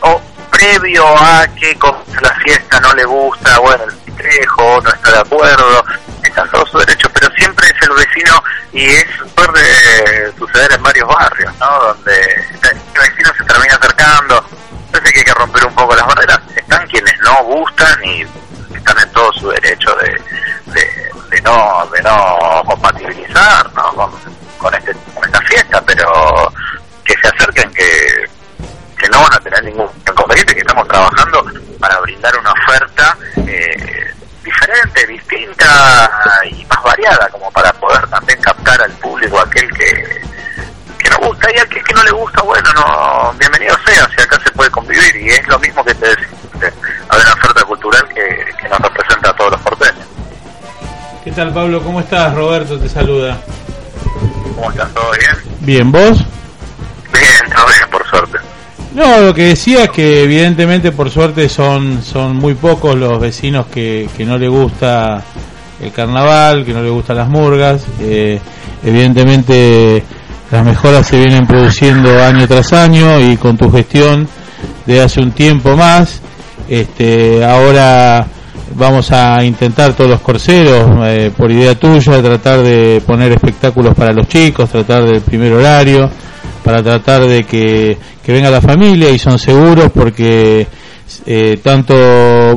o previo a que la fiesta no le gusta, bueno, el festejo, no está de acuerdo, están todos sus derechos, pero siempre es el vecino y es puede suceder en varios barrios, ¿no? Donde el vecino se termina acercando, entonces hay que romper un poco las barreras, están quienes no gustan y están en todo su derecho de, de, no de no compatibilizar ¿no? Con, con, este, esta fiesta, pero que se acerquen que que no van a tener ningún inconveniente, que estamos trabajando para brindar una oferta eh, diferente, distinta y más variada, como para poder también captar al público aquel que, que gusta y aquel que no le gusta, bueno, no bienvenido sea, si acá se puede convivir y es lo mismo que te decía, hay una oferta cultural que, que nos representa a todos los porteños. ¿Qué tal Pablo? ¿Cómo estás? Roberto te saluda. ¿Cómo estás? ¿Todo bien? Bien, ¿vos? Bien, todo bien, por suerte. No, lo que decía es que evidentemente por suerte son, son muy pocos los vecinos que, que no le gusta el carnaval, que no le gustan las murgas. Eh, evidentemente las mejoras se vienen produciendo año tras año y con tu gestión de hace un tiempo más, este, ahora vamos a intentar todos los corseros, eh, por idea tuya, tratar de poner espectáculos para los chicos, tratar del primer horario para tratar de que, que venga la familia y son seguros porque eh, tanto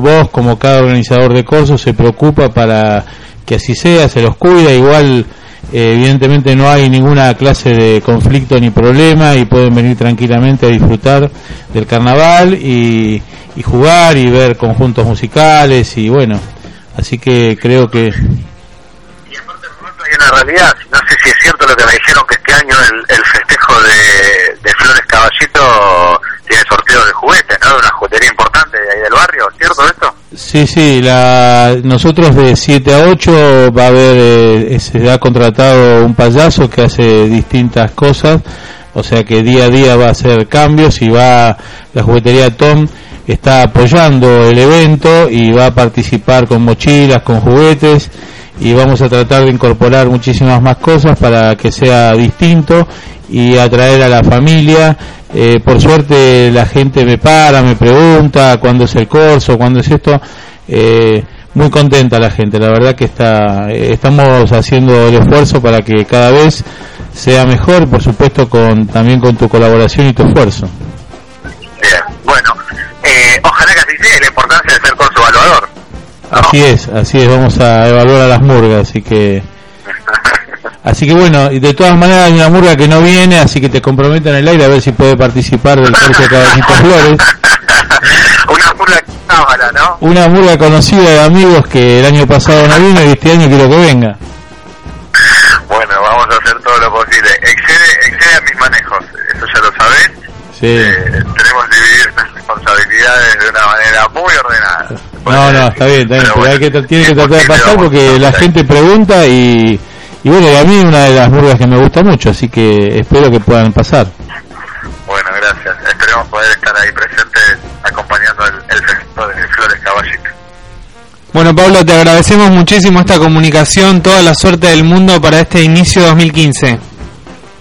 vos como cada organizador de cursos se preocupa para que así sea, se los cuida, igual eh, evidentemente no hay ninguna clase de conflicto ni problema y pueden venir tranquilamente a disfrutar del carnaval y, y jugar y ver conjuntos musicales y bueno, así que creo que hay una realidad, no sé si es cierto lo que me dijeron que este año el, el festejo de, de, Flores Caballito de juguetes, ¿no? De una juguetería importante de ahí del barrio, ¿cierto esto? Sí, sí, la, nosotros de 7 a 8 va a haber, eh, se ha contratado un payaso que hace distintas cosas, o sea que día a día va a hacer cambios y va, la juguetería Tom está apoyando el evento y va a participar con mochilas, con juguetes y vamos a tratar de incorporar muchísimas más cosas para que sea distinto y atraer a la familia. Eh, por suerte la gente me para, me pregunta cuándo es el curso, cuándo es esto. Eh, muy contenta la gente, la verdad que está, estamos haciendo el esfuerzo para que cada vez sea mejor, por supuesto con también con tu colaboración y tu esfuerzo. Bien, bueno, eh, ojalá que así sea la importancia de ser curso evaluador. Así es, así es, vamos a evaluar a las murgas, así que... Así que bueno, de todas maneras hay una murga que no viene, así que te comprometo en el aire a ver si puede participar del de Caballito Flores. una murga cámara, ¿no? Una murga conocida de amigos que el año pasado no vino y este año quiero que venga. Bueno, vamos a hacer todo lo posible. Excede, excede a mis manejos, eso ya lo sabés. Sí. Eh, tenemos que dividir las responsabilidades de una manera muy ordenada. No, no, está bien, está bien, pero, pero hay que, tiene que tratar de pasar porque la gente pregunta y, y bueno, y a mí una de las murgas que me gusta mucho, así que espero que puedan pasar. Bueno, gracias. Esperemos poder estar ahí presentes acompañando el, el festejo de Flores Caballito. Bueno, Pablo, te agradecemos muchísimo esta comunicación, toda la suerte del mundo para este inicio 2015.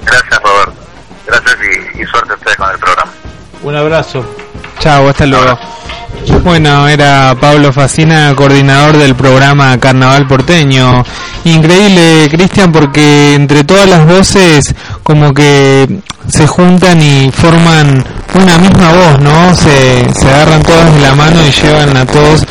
Gracias, Roberto. Gracias y, y suerte a ustedes con el programa. Un abrazo. Chao, hasta luego. Bueno, era Pablo Facina, coordinador del programa Carnaval Porteño. Increíble, Cristian, porque entre todas las voces como que se juntan y forman una misma voz, ¿no? Se, se agarran todas de la mano y llevan a todos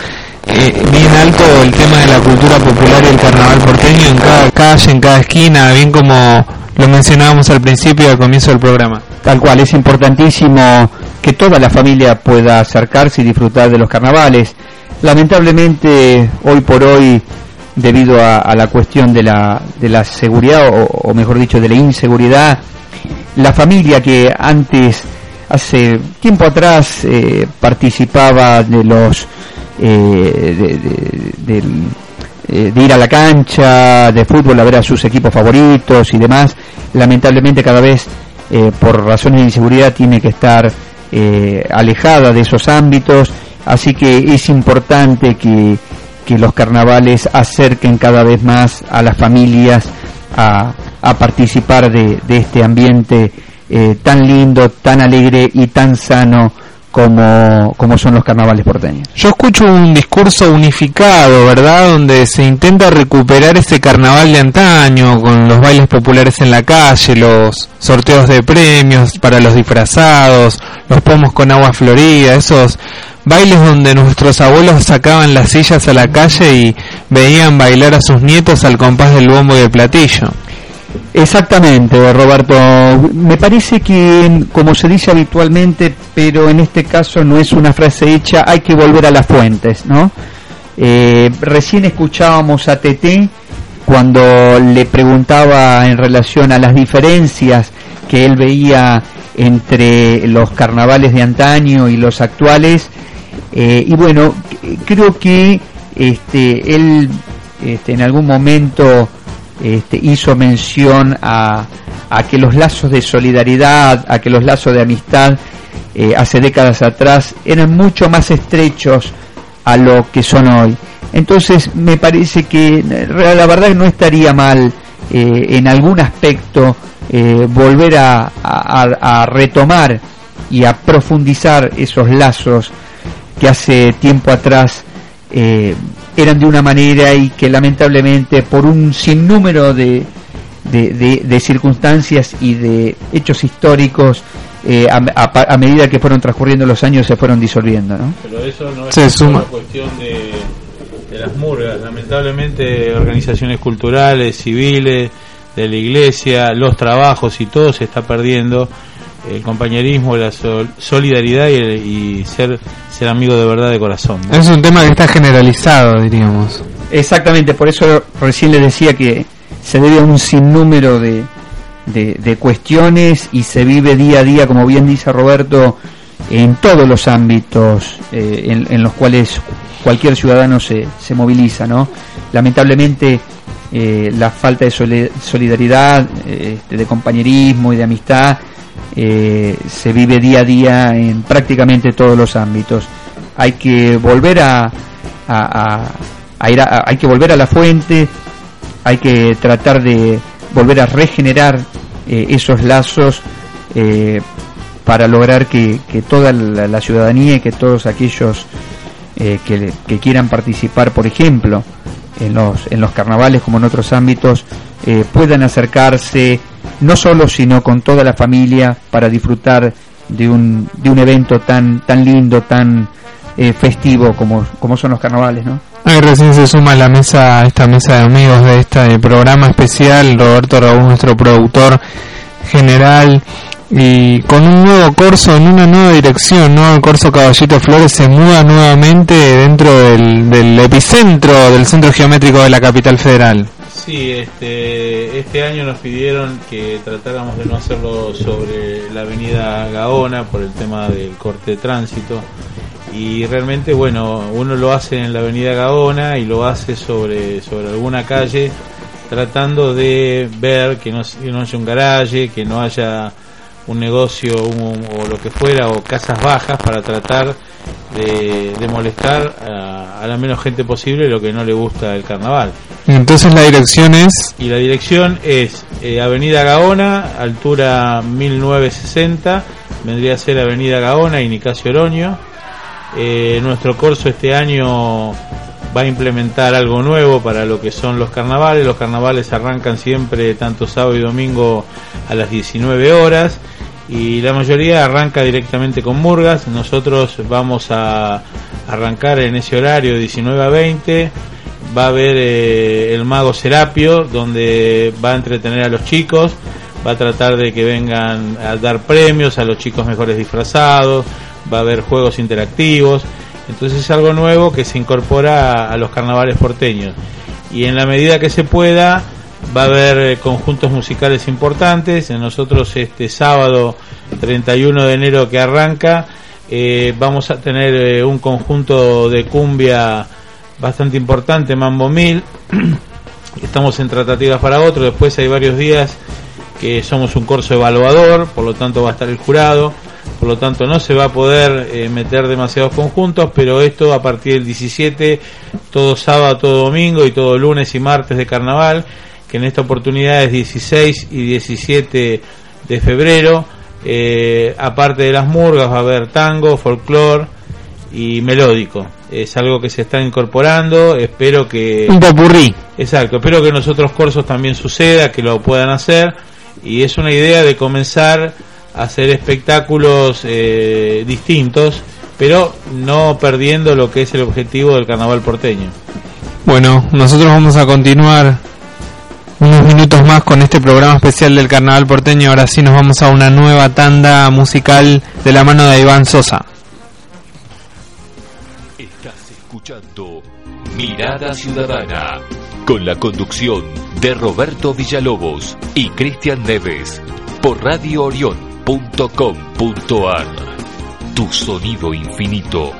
eh, bien alto el tema de la cultura popular y el carnaval porteño en cada calle, en cada esquina, bien como lo mencionábamos al principio y al comienzo del programa. Tal cual, es importantísimo que toda la familia pueda acercarse y disfrutar de los carnavales. Lamentablemente, hoy por hoy, debido a, la cuestión de la, de la seguridad, o, mejor dicho, de la inseguridad, la familia que antes, hace tiempo atrás, eh, participaba de los... Eh, eh, de ir a la cancha de fútbol a ver a sus equipos favoritos y demás, lamentablemente cada vez eh, por razones de inseguridad tiene que estar eh, alejada de esos ámbitos, así que es importante que, que los carnavales acerquen cada vez más a las familias a, a participar de, de, este ambiente eh, tan lindo, tan alegre y tan sano como, como son los carnavales porteños. Yo escucho un discurso unificado, ¿verdad? Donde se intenta recuperar ese carnaval de antaño, con los bailes populares en la calle, los sorteos de premios para los disfrazados, los pomos con agua florida, esos bailes donde nuestros abuelos sacaban las sillas a la calle y veían bailar a sus nietos al compás del bombo y el platillo. Exactamente, Roberto. Me parece que, como se dice habitualmente, pero en este caso no es una frase hecha, hay que volver a las fuentes, ¿no? Eh, recién escuchábamos a TT cuando le preguntaba en relación a las diferencias que él veía entre los carnavales de antaño y los actuales. Eh, y bueno, creo que este, él este, en algún momento este, hizo mención a, que los lazos de solidaridad, a que los lazos de amistad eh, hace décadas atrás eran mucho más estrechos a lo que son hoy. Entonces me parece que la verdad no estaría mal eh, en algún aspecto eh, volver a, retomar y a profundizar esos lazos que hace tiempo atrás eran de una manera y que lamentablemente por un sinnúmero de, de, circunstancias y de hechos históricos eh, a, medida que fueron transcurriendo los años se fueron disolviendo. ¿no? Pero eso no es una cuestión de, de las murgas, lamentablemente organizaciones culturales, civiles, de la iglesia, los trabajos y todo se está perdiendo el compañerismo, la solidaridad y, ser, ser amigo de verdad de corazón. Es un tema que está generalizado, diríamos. Exactamente, por eso recién le decía que se debe a un sinnúmero de, de, cuestiones y se vive día a día, como bien dice Roberto, en todos los ámbitos eh, en, los cuales cualquier ciudadano se, se moviliza. ¿no? Lamentablemente eh, la falta de solidaridad, eh, de compañerismo y de amistad eh, se vive día a día en prácticamente todos los ámbitos. Hay que volver a, a, ir hay que volver a la fuente, hay que tratar de volver a regenerar eh, esos lazos eh, para lograr que, toda la, ciudadanía y que todos aquellos que, que, quieran participar, por ejemplo, en los, en los carnavales como en otros ámbitos, puedan acercarse, no solo, sino con toda la familia para disfrutar de un, de un evento tan, tan lindo, tan eh, festivo como, como son los carnavales, ¿no? Ahí recién se suma a la mesa, esta mesa de amigos de este programa especial, Roberto Raúl, nuestro productor general, y con un nuevo corso en una nueva dirección, ¿no? El corso Caballito Flores se muda nuevamente dentro del, del epicentro del centro geométrico de la capital federal. Sí, este, este año nos pidieron que tratáramos de no hacerlo sobre la avenida Gaona por el tema del corte de tránsito. Y realmente bueno, uno lo hace en la avenida Gaona y lo hace sobre, sobre alguna calle tratando de ver que no, no haya un garaje, que no haya un negocio o lo que fuera o casas bajas para tratar de, molestar a, la menos gente posible lo que no le gusta el carnaval. Entonces la dirección es... Y la dirección es eh, Avenida Gaona, altura 1960, vendría a ser Avenida Gaona y Nicasio Oroño. Eh, nuestro curso este año va a implementar algo nuevo para lo que son los carnavales. Los carnavales arrancan siempre tanto sábado y domingo a las 19 horas y la mayoría arranca directamente con murgas. Nosotros vamos a, arrancar en ese horario de 19 a 20. Va a haber eh, el mago Serapio, donde va a entretener a los chicos, va a tratar de que vengan a dar premios a los chicos mejores disfrazados, va a haber juegos interactivos. Entonces es algo nuevo que se incorpora a, los carnavales porteños. Y en la medida que se pueda, va a haber eh, conjuntos musicales importantes. Nosotros este sábado 31 de enero que arranca, eh, vamos a tener eh, un conjunto de cumbia bastante importante, Mambo Mil. Estamos en tratativas para otro. Después hay varios días que somos un corso evaluador, por lo tanto va a estar el jurado. Por lo tanto no se va a poder meter demasiados conjuntos, pero esto a partir del 17, todo sábado, todo domingo y todo lunes y martes de carnaval, que en esta oportunidad es 16 y 17 de febrero eh, aparte de las murgas va a haber tango, folclore y melódico. Es algo que se está incorporando, espero que... Un popurrí. Exacto, espero que en los otros cursos también suceda, que lo puedan hacer. Y es una idea de comenzar a hacer espectáculos eh, distintos, pero no perdiendo lo que es el objetivo del carnaval porteño. Bueno, nosotros vamos a continuar minutos más con este programa especial del Carnaval Porteño. Ahora sí nos vamos a una nueva tanda musical de la mano de Iván Sosa. Estás escuchando Mirada Ciudadana con la conducción de Roberto Villalobos y Cristian Neves por radioorion.com.ar. Tu sonido infinito.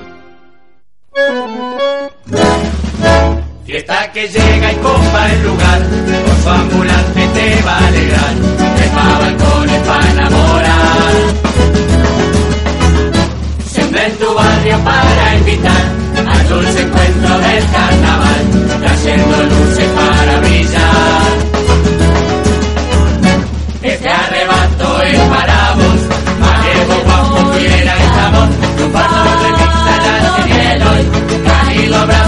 Fiesta que llega y copa el lugar, con su ambulante te va a alegrar, trepa balcones para enamorar. Siempre en tu barrio para invitar al dulce encuentro del carnaval, trayendo luces para brillar. Este arrebato es para vos, Mariego, guapo, fiera y jamón, tu paso pizza, la cielo hoy, abrazo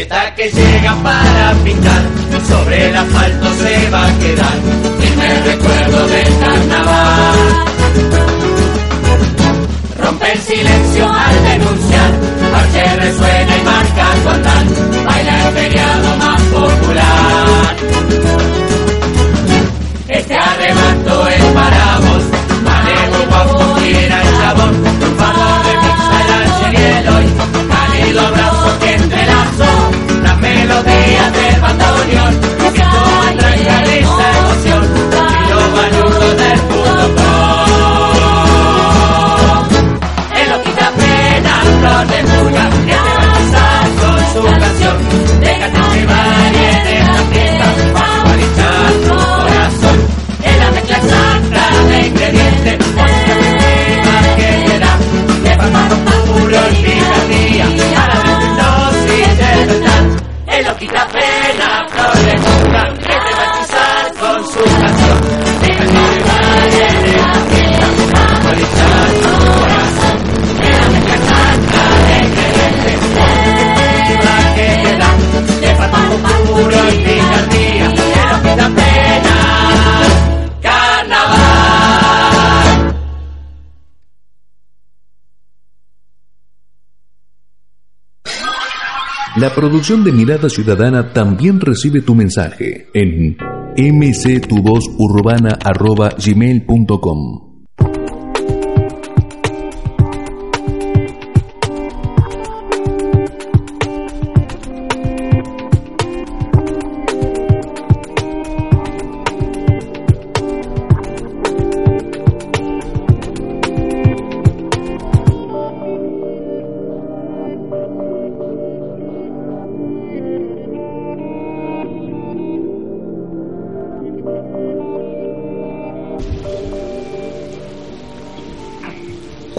Fiesta que llega para pintar, sobre el asfalto se va a quedar, primer recuerdo del carnaval. Rompe el silencio al denunciar, parche resuena y marca su andar, baila el feriado más popular. Este arrebato es para vos, Malevo, guapo, quiera las melodías del bandoneón, de producción de Mirada Ciudadana también recibe tu mensaje en mctuvozurubana.gmail.com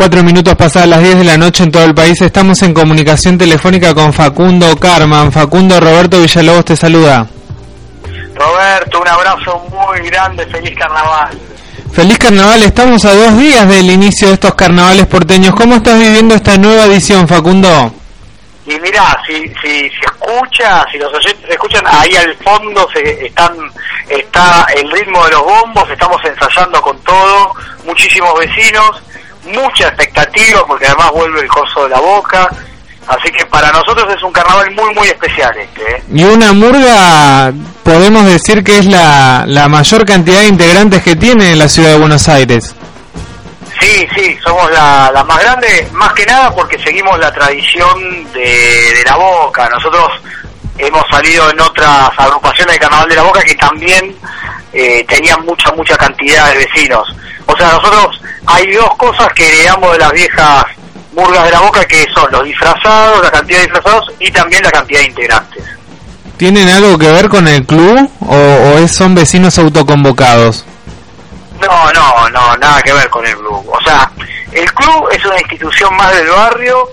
4 minutos pasadas las 10 de la noche en todo el país. Estamos en comunicación telefónica con Facundo Carman. Facundo Roberto Villalobos te saluda. Roberto, un abrazo muy grande. Feliz carnaval. Feliz carnaval. Estamos a dos días del inicio de estos carnavales porteños. ¿Cómo estás viviendo esta nueva edición, Facundo? Y mira, si, si, si escucha, si los oyentes escuchan, ahí al fondo se están está el ritmo de los bombos, estamos ensayando con todo, muchísimos vecinos mucha expectativa porque además vuelve el corso de la boca, así que para nosotros es un carnaval muy muy especial este. ¿eh? Y una murga, podemos decir que es la, la mayor cantidad de integrantes que tiene la ciudad de Buenos Aires. Sí, sí, somos la, la más grande, más que nada porque seguimos la tradición de, de la boca. Nosotros hemos salido en otras agrupaciones de Carnaval de la Boca que también eh, tenían mucha, mucha cantidad de vecinos. O sea, nosotros hay dos cosas que heredamos de las viejas murgas de la Boca que son los disfrazados, la cantidad de disfrazados y también la cantidad de integrantes. ¿Tienen algo que ver con el club o, o son vecinos autoconvocados? No, no, no, nada que ver con el club. O sea, el club es una institución más del barrio,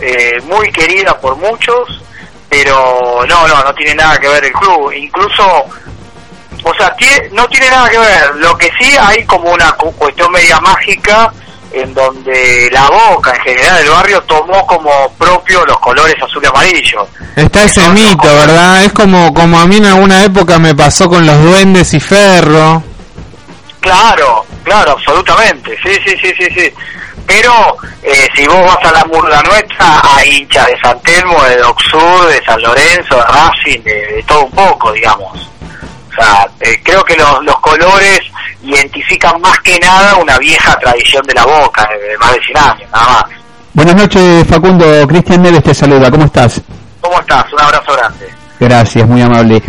eh, muy querida por muchos, pero no, no, no tiene nada que ver el club. Incluso, o sea, tie- no tiene nada que ver. Lo que sí hay como una cu- cuestión media mágica en donde la boca en general del barrio tomó como propio los colores azul y amarillo. Está ese mito, ¿verdad? Es como, como a mí en alguna época me pasó con los duendes y Ferro. Claro, claro, absolutamente, sí, sí, sí, sí, sí. Pero eh, si vos vas a la murga nuestra, hay hinchas de San Telmo, de Doc Sur, de San Lorenzo, de Racing, de, de todo un poco, digamos. O sea, eh, creo que los, los colores identifican más que nada una vieja tradición de la boca, de, de más de 100 años, nada más. Buenas noches, Facundo. Cristian Neves te saluda. ¿Cómo estás? ¿Cómo estás? Un abrazo grande. Gracias, muy amable.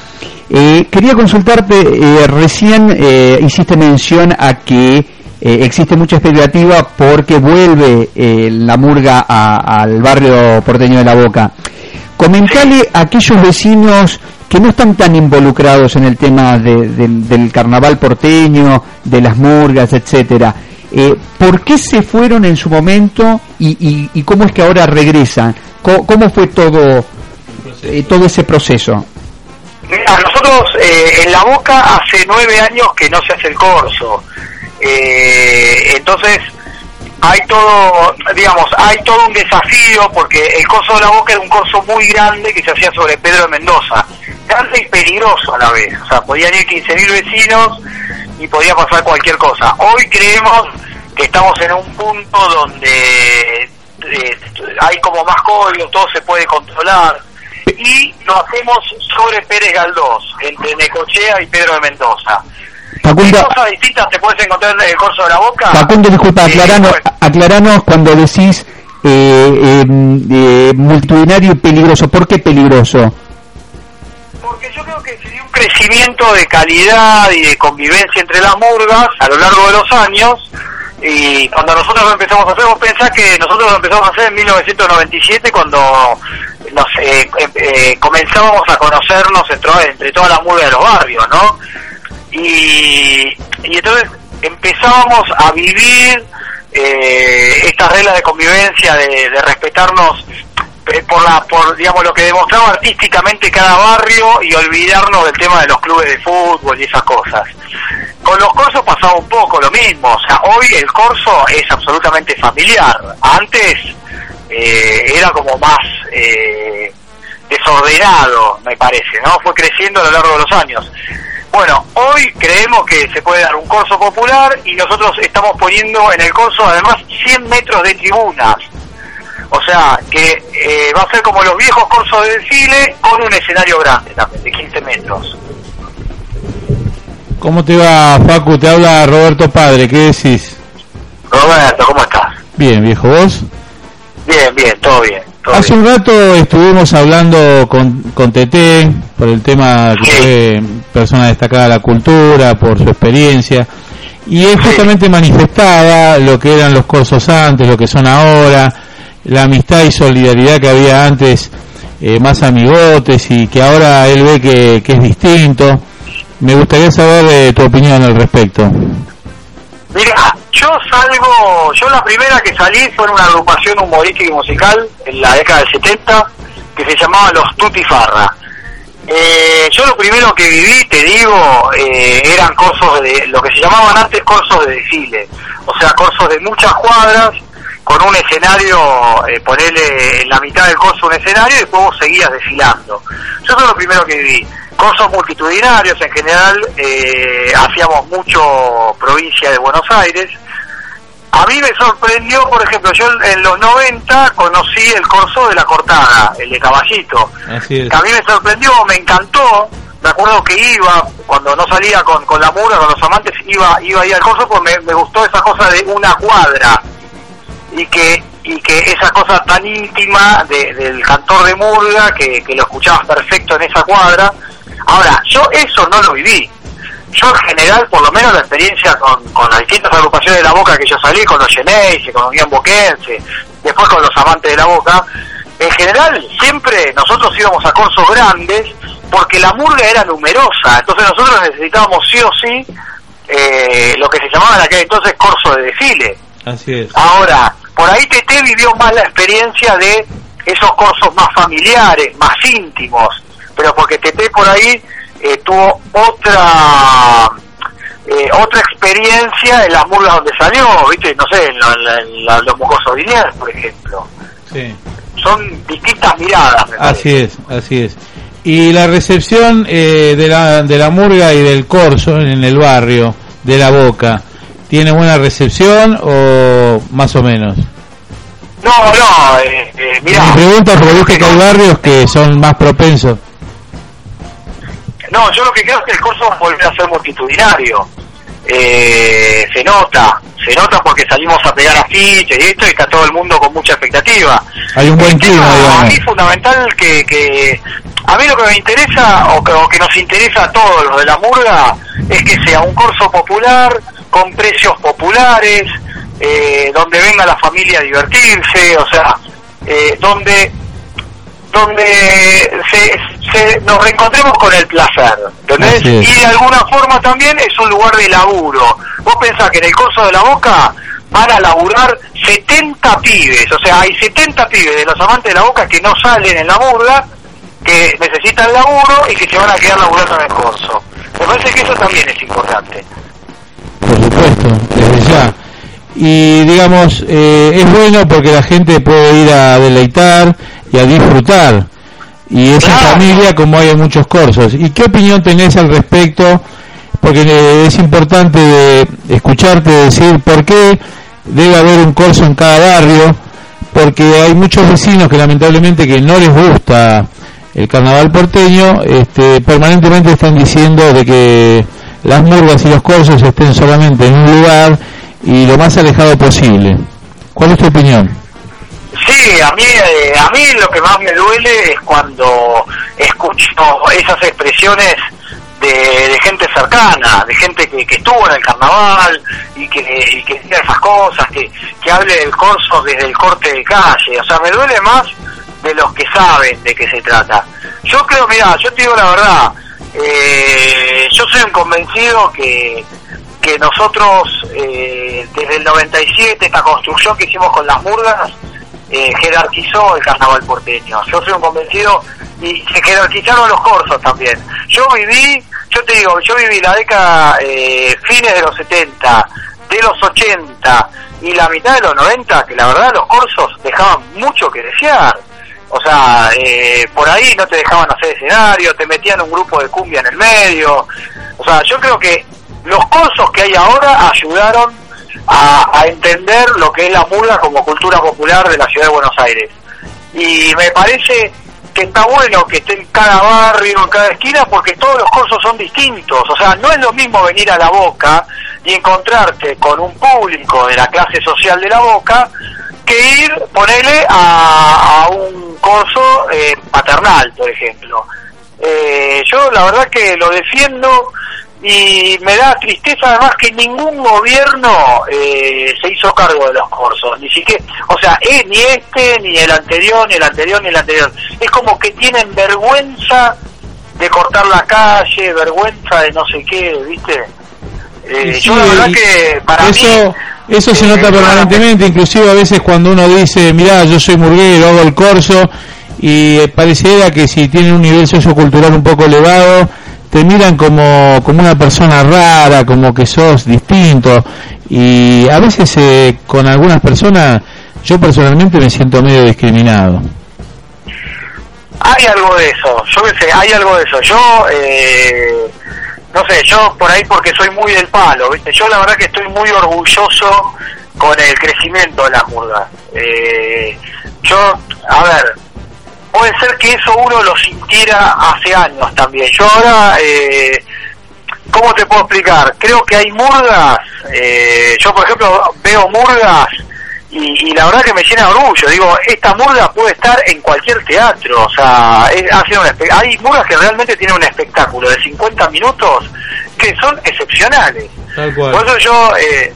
Eh, quería consultarte, eh, recién eh, hiciste mención a que eh, existe mucha expectativa porque vuelve eh, la murga a- al barrio porteño de La Boca. Comentale a aquellos vecinos que no están tan involucrados en el tema de- del- carnaval porteño, de las murgas, etcétera. Eh, ¿Por qué se fueron en su momento y, y- y cómo es que ahora regresan? ¿Cómo, cómo fue todo, eh, todo ese proceso? Mira, nosotros eh, en La Boca hace nueve años que no se hace el corso. Eh, entonces, hay todo, digamos, hay todo un desafío porque el corso de La Boca era un corso muy grande que se hacía sobre Pedro de Mendoza. Grande y peligroso a la vez. O sea, podían ir 15.000 vecinos y podía pasar cualquier cosa. Hoy creemos que estamos en un punto donde eh, hay como más código, todo se puede controlar y lo hacemos sobre Pérez Galdós, entre Necochea y Pedro de Mendoza. Facundo, ¿Qué cosas distintas te puedes encontrar en el corso de la boca? Facundo, disculpa, Eh, aclaranos, bueno, aclaranos cuando decís eh, eh, eh, multitudinario y peligroso. ¿Por qué peligroso? porque yo creo que se dio un crecimiento de calidad y de convivencia entre las murgas a lo largo de los años. Y cuando nosotros lo empezamos a hacer, vos pensás que nosotros lo empezamos a hacer en 1997 cuando nos eh, eh, comenzábamos a conocernos entre, entre todas las murgas de los barrios, ¿no? Y, y entonces empezábamos a vivir eh, estas reglas de convivencia, de, de respetarnos eh, por la por digamos lo que demostraba artísticamente cada barrio y olvidarnos del tema de los clubes de fútbol y esas cosas. Con los corsos pasaba un poco lo mismo, o sea, hoy el corso es absolutamente familiar. Antes eh, era como más eh, desordenado, me parece, ¿no? Fue creciendo a lo largo de los años. Bueno, hoy creemos que se puede dar un corso popular y nosotros estamos poniendo en el corso además 100 metros de tribunas. O sea, que eh, va a ser como los viejos corsos de desfile con un escenario grande también, de 15 metros. ¿Cómo te va, Facu? Te habla Roberto Padre, ¿qué decís? Roberto, ¿cómo estás? Bien, viejo, ¿vos? Bien, bien, todo bien. todo Hace bien. un rato estuvimos hablando con, con Tete por el tema que fue persona destacada de la cultura, por su experiencia, y él justamente manifestaba lo que eran los cursos antes, lo que son ahora, la amistad y solidaridad que había antes, eh, más amigotes, y que ahora él ve que, que es distinto. Me gustaría saber eh, tu opinión al respecto. Mira, Yo salgo, yo la primera que salí fue en una agrupación humorística y musical en la década del 70 que se llamaba Los Tutifarra. Eh, yo lo primero que viví, te digo, eh, eran cursos de, lo que se llamaban antes cursos de desfile, o sea, cursos de muchas cuadras, con un escenario, eh, ponerle en la mitad del curso un escenario y después vos seguías desfilando. Yo eso es lo primero que viví. Cursos multitudinarios, en general, eh, hacíamos mucho provincia de Buenos Aires, a mí me sorprendió, por ejemplo, yo en los 90 conocí el corso de la cortada, el de caballito. Así es. Que a mí me sorprendió, me encantó. Me acuerdo que iba, cuando no salía con, con la mura, con los amantes, iba iba ahí al corso porque me, me gustó esa cosa de una cuadra. Y que y que esa cosa tan íntima de- del cantor de murga, que, que lo escuchabas perfecto en esa cuadra. Ahora, yo eso no lo viví yo en general, por lo menos la experiencia con, con las distintas agrupaciones de la boca que yo salí, con los Geneise, con los Guián Boquense, después con los amantes de la boca, en general siempre nosotros íbamos a corsos grandes porque la murga era numerosa, entonces nosotros necesitábamos sí o sí eh, lo que se llamaba en aquel entonces corso de desfile. Así es. Ahora, por ahí TT vivió más la experiencia de esos corsos más familiares, más íntimos, pero porque TT por ahí eh, tuvo otra eh, otra experiencia en las murgas donde salió, ¿viste? No sé, en, la- en la- en los mocosos por ejemplo. Sí. Son distintas miradas, me parece. Así es, así es. Y la recepción eh, de, la, de la murga y del corso en el barrio, de la boca, ¿tiene buena recepción o más o menos? No, no, eh, eh, mirá. Me pregunta porque viste que hay barrios que son más propensos. No, yo lo que creo es que el curso va a volver a ser multitudinario. Eh, se nota, se nota porque salimos a pegar afiches y esto y está todo el mundo con mucha expectativa. Hay un buen clima, a mí es fundamental que, que a mí lo que me interesa o que, o que nos interesa a todos los de la murga es que sea un curso popular con precios populares eh, donde venga la familia a divertirse o sea eh, donde donde se, se- nos reencontremos con el placer ¿entendés? Y de alguna forma también es un lugar de laburo vos pensás que en el curso de la boca van a laburar 70 pibes, o sea, hay 70 pibes de los amantes de la boca que no salen en la murga, que necesitan laburo y que se van a quedar laburando en el curso. Me parece que eso también es importante. Por supuesto, desde ya. Y digamos, eh, es bueno porque la gente puede ir a deleitar y a disfrutar. Y es en familia como hay en muchos cursos. ¿Y qué opinión tenés al respecto? Porque eh, es importante de escucharte decir por qué debe haber un curso en cada barrio, porque hay muchos vecinos que lamentablemente que no les gusta el carnaval porteño, este, permanentemente están diciendo de que las murgas y los cursos estén solamente en un lugar y lo más alejado posible. ¿Cuál es tu opinión? Sí, a mí, eh, a mí lo que más me duele es cuando escucho esas expresiones de, gente cercana, de gente que, que estuvo en el carnaval y que, y que diga esas cosas, que, que hable del corso desde el corte de calle. O sea, me duele más de los que saben de qué se trata. Yo creo, mira, yo te digo la verdad, eh, yo soy un convencido que, que nosotros, eh, desde el 97, esta construcción que hicimos con las murgas, eh, jerarquizó el carnaval porteño. Yo soy un convencido y se jerarquizaron los corsos también. Yo viví, yo te digo, yo viví la década, eh, fines de los 70, de los 80 y la mitad de los 90, que la verdad los corsos dejaban mucho que desear. O sea, eh, por ahí no te dejaban hacer escenario, te metían un grupo de cumbia en el medio. O sea, yo creo que los corsos que hay ahora ayudaron a, a entender lo que es la murga como cultura popular de la ciudad de Buenos Aires. Y me parece que está bueno que esté en cada barrio, en cada esquina, porque todos los cursos son distintos. O sea, no es lo mismo venir a la boca y encontrarte con un público de la clase social de la boca que ir, ponerle a, a un curso eh, paternal, por ejemplo. Eh, yo la verdad que lo defiendo y me da tristeza además que ningún gobierno eh, se hizo cargo de los cursos, ni siquiera, o sea, eh, ni este, ni el anterior, ni el anterior, ni el anterior. Es como que tienen vergüenza de cortar la calle, vergüenza de no sé qué, ¿viste? Eh, sí, yo la verdad que para eso, mí Eso se nota permanentemente, inclusive a veces cuando uno dice, mirá, yo soy murguero, hago el corso, y eh, pareciera que si tienen un nivel sociocultural un poco elevado, te miran como, como una persona rara, como que sos distinto, y a veces eh, con algunas personas, yo personalmente me siento medio discriminado. Hay algo de eso, yo qué sé, hay algo de eso. Yo, eh, no sé, yo por ahí porque soy muy del palo, ¿viste? Yo la verdad que estoy muy orgulloso con el crecimiento de la murga. Eh, yo, a ver, puede ser que eso uno lo sintiera hace años también. Yo ahora, eh, ¿cómo te puedo explicar? Creo que hay murgas, eh, yo por ejemplo veo murgas y, y la verdad que me llena de orgullo. Digo, esta murga puede estar en cualquier teatro, o sea, es- hace un espe- hay murgas que realmente tienen un espectáculo de 50 minutos que son excepcionales. Tal cual. Por eso yo, eh,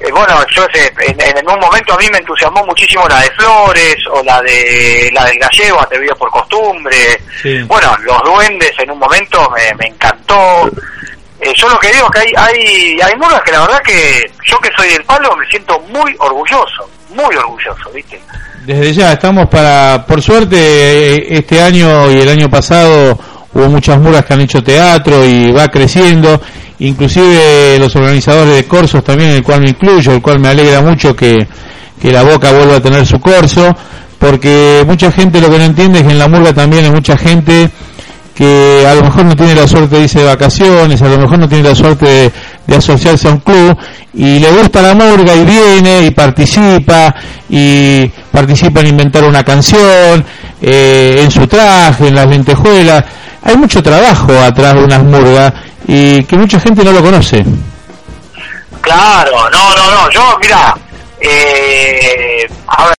eh, bueno, yo sé, en, en un momento a mí me entusiasmó muchísimo la de Flores o la de la del gallego, atrevido por costumbre. Sí. Bueno, los duendes en un momento me, me encantó. Eh, yo lo que digo es que hay, hay, hay murgas que la verdad que yo que soy del palo me siento muy orgulloso, muy orgulloso, ¿viste? Desde ya estamos para, por suerte, eh, este año y el año pasado hubo muchas murgas que han hecho teatro y va creciendo, inclusive los organizadores de corsos también, el cual me incluyo, el cual me alegra mucho que, que la boca vuelva a tener su corso, porque mucha gente lo que no entiende es que en la murga también hay mucha gente que a lo mejor no tiene la suerte de irse de vacaciones, a lo mejor no tiene la suerte de, de asociarse a un club y le gusta la murga y viene y participa y participa en inventar una canción, eh, en su traje, en las lentejuelas. Hay mucho trabajo atrás de unas murgas y que mucha gente no lo conoce. Claro, no, no, no, yo, mira, eh, a ver,